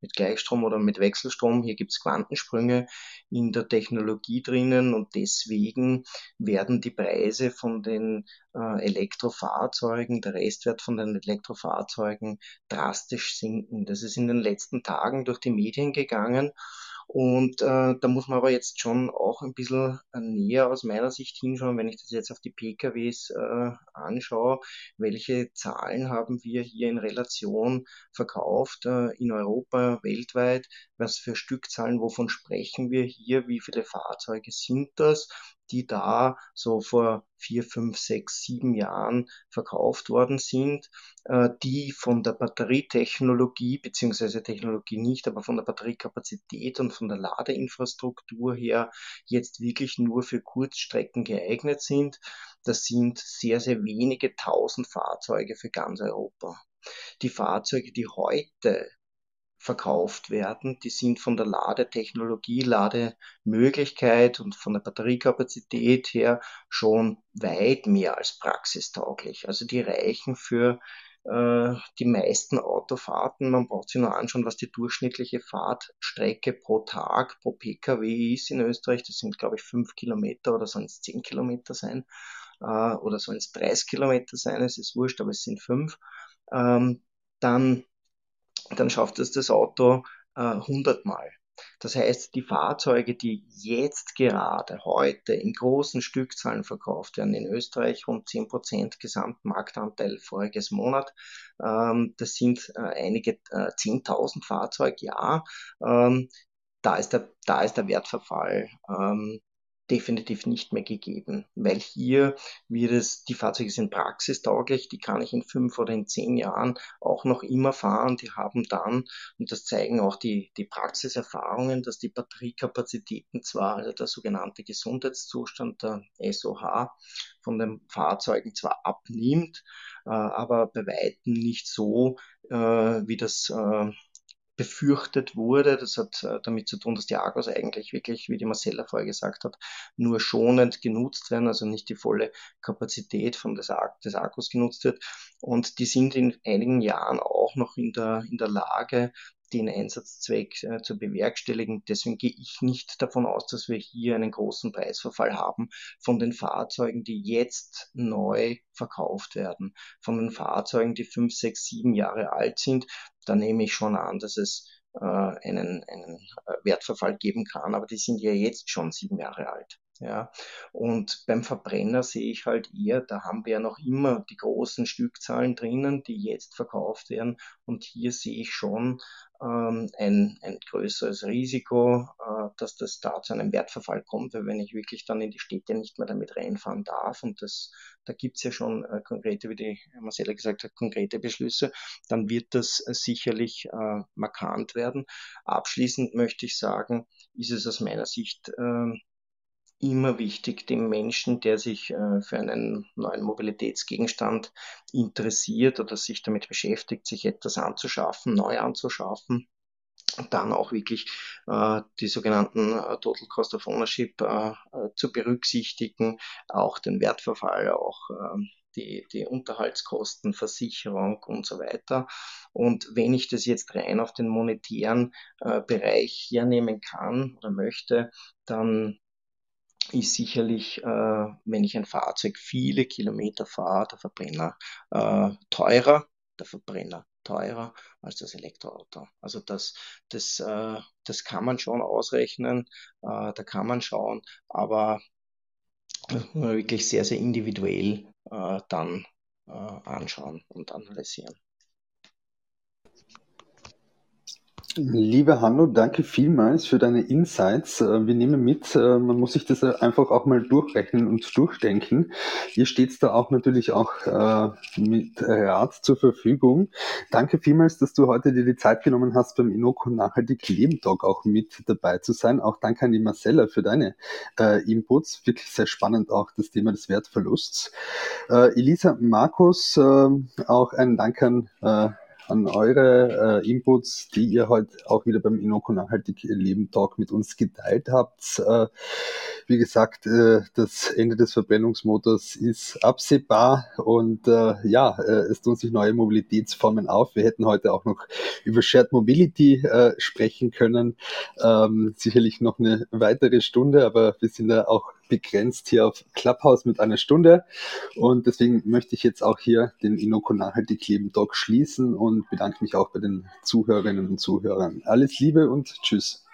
mit Gleichstrom oder mit Wechselstrom. Hier gibt es Quantensprünge in der Technologie drinnen und deswegen werden die Preise von den äh, Elektrofahrzeugen, der Restwert von den Elektrofahrzeugen drastisch sinken. Das ist in den letzten Tagen durch die Medien gegangen und äh, da muss man aber jetzt schon auch ein bisschen äh, näher aus meiner Sicht hinschauen, wenn ich das jetzt auf die PKWs äh, anschaue, welche Zahlen haben wir hier in Relation verkauft äh, in Europa, weltweit, was für Stückzahlen, wovon sprechen wir hier, wie viele Fahrzeuge sind das, die da so vor vier, fünf, sechs, sieben Jahren verkauft worden sind, äh, die von der Batterietechnologie, beziehungsweise Technologie nicht, aber von der Batteriekapazität und von der Ladeinfrastruktur her jetzt wirklich nur für Kurzstrecken geeignet sind. Das sind sehr, sehr wenige tausend Fahrzeuge für ganz Europa. Die Fahrzeuge, die heute verkauft werden. Die sind von der Ladetechnologie, Lademöglichkeit und von der Batteriekapazität her schon weit mehr als praxistauglich. Also die reichen für äh, die meisten Autofahrten. Man braucht sich nur anschauen, was die durchschnittliche Fahrtstrecke pro Tag, pro Pkw ist in Österreich. Das sind, glaube ich, fünf Kilometer oder sollen es zehn Kilometer sein äh, oder sollen es 30 Kilometer sein. Es ist wurscht, aber es sind fünf. Ähm, dann dann schafft es das Auto äh, 100 Mal. Das heißt, die Fahrzeuge, die jetzt gerade heute in großen Stückzahlen verkauft werden, in Österreich rund 10% Gesamtmarktanteil voriges Monat, ähm, das sind äh, einige äh, 10.000 Fahrzeuge, ja, ähm, da, ist der, da ist der Wertverfall ähm, definitiv nicht mehr gegeben, weil hier wird es, die Fahrzeuge sind praxistauglich, die kann ich in fünf oder in zehn Jahren auch noch immer fahren. Die haben dann, und das zeigen auch die, die Praxiserfahrungen, dass die Batteriekapazitäten zwar, also der sogenannte Gesundheitszustand, der SOH, von den Fahrzeugen zwar abnimmt, äh, aber bei weitem nicht so, äh, wie das äh, befürchtet wurde. Das hat äh, damit zu tun, dass die Akkus eigentlich wirklich, wie die Marcella vorher gesagt hat, nur schonend genutzt werden, also nicht die volle Kapazität von des, des Akkus genutzt wird. Und die sind in einigen Jahren auch noch in der, in der Lage, den Einsatzzweck äh, zu bewerkstelligen. Deswegen gehe ich nicht davon aus, dass wir hier einen großen Preisverfall haben von den Fahrzeugen, die jetzt neu verkauft werden. Von den Fahrzeugen, die fünf, sechs, sieben Jahre alt sind, da nehme ich schon an, dass es äh, einen, einen äh, Wertverfall geben kann, aber die sind ja jetzt schon sieben Jahre alt. Ja, und beim Verbrenner sehe ich halt eher, da haben wir ja noch immer die großen Stückzahlen drinnen, die jetzt verkauft werden. Und hier sehe ich schon ähm, ein, ein größeres Risiko, äh, dass das da zu einem Wertverfall kommt, weil wenn ich wirklich dann in die Städte nicht mehr damit reinfahren darf, und das, da gibt's ja schon äh, konkrete, wie die Marcella gesagt hat, konkrete Beschlüsse, dann wird das äh, sicherlich äh, markant werden. Abschließend möchte ich sagen, ist es aus meiner Sicht äh, immer wichtig, dem Menschen, der sich äh, für einen neuen Mobilitätsgegenstand interessiert oder sich damit beschäftigt, sich etwas anzuschaffen, neu anzuschaffen, dann auch wirklich äh, die sogenannten äh, Total Cost of Ownership äh, äh zu berücksichtigen, auch den Wertverfall, auch äh, die, die Unterhaltskosten, Versicherung und so weiter. Und wenn ich das jetzt rein auf den monetären äh, Bereich hernehmen kann oder möchte, dann ist sicherlich, äh, wenn ich ein Fahrzeug viele Kilometer fahre, der Verbrenner äh, teurer, der Verbrenner teurer als das Elektroauto. Also das, das, äh, das kann man schon ausrechnen, äh, da kann man schauen, aber wirklich sehr, sehr individuell äh, dann äh, anschauen und analysieren. Lieber Hanno, danke vielmals für deine Insights. Äh, wir nehmen mit, äh, man muss sich das einfach auch mal durchrechnen und durchdenken. Ihr steht da auch natürlich auch äh, mit Rat zur Verfügung. Danke vielmals, dass du heute dir die Zeit genommen hast, beim Inoko Nachhaltig Leben Talk auch mit dabei zu sein. Auch danke an die Marcella für deine Inputs. Wirklich sehr spannend auch das Thema des Wertverlusts. Elisa, Markus, auch ein Dank an an eure äh, Inputs, die ihr heute auch wieder beim Inoko Nachhaltig Leben Talk mit uns geteilt habt. Äh, wie gesagt, äh, das Ende des Verbrennungsmotors ist absehbar und äh, ja, äh, es tun sich neue Mobilitätsformen auf. Wir hätten heute auch noch über Shared Mobility äh, sprechen können. Ähm, sicherlich noch eine weitere Stunde, aber wir sind ja auch begrenzt hier auf Clubhouse mit einer Stunde. Und deswegen möchte ich jetzt auch hier den Inoko Nachhaltig Leben Talk schließen und bedanke mich auch bei den Zuhörerinnen und Zuhörern. Alles Liebe und Tschüss.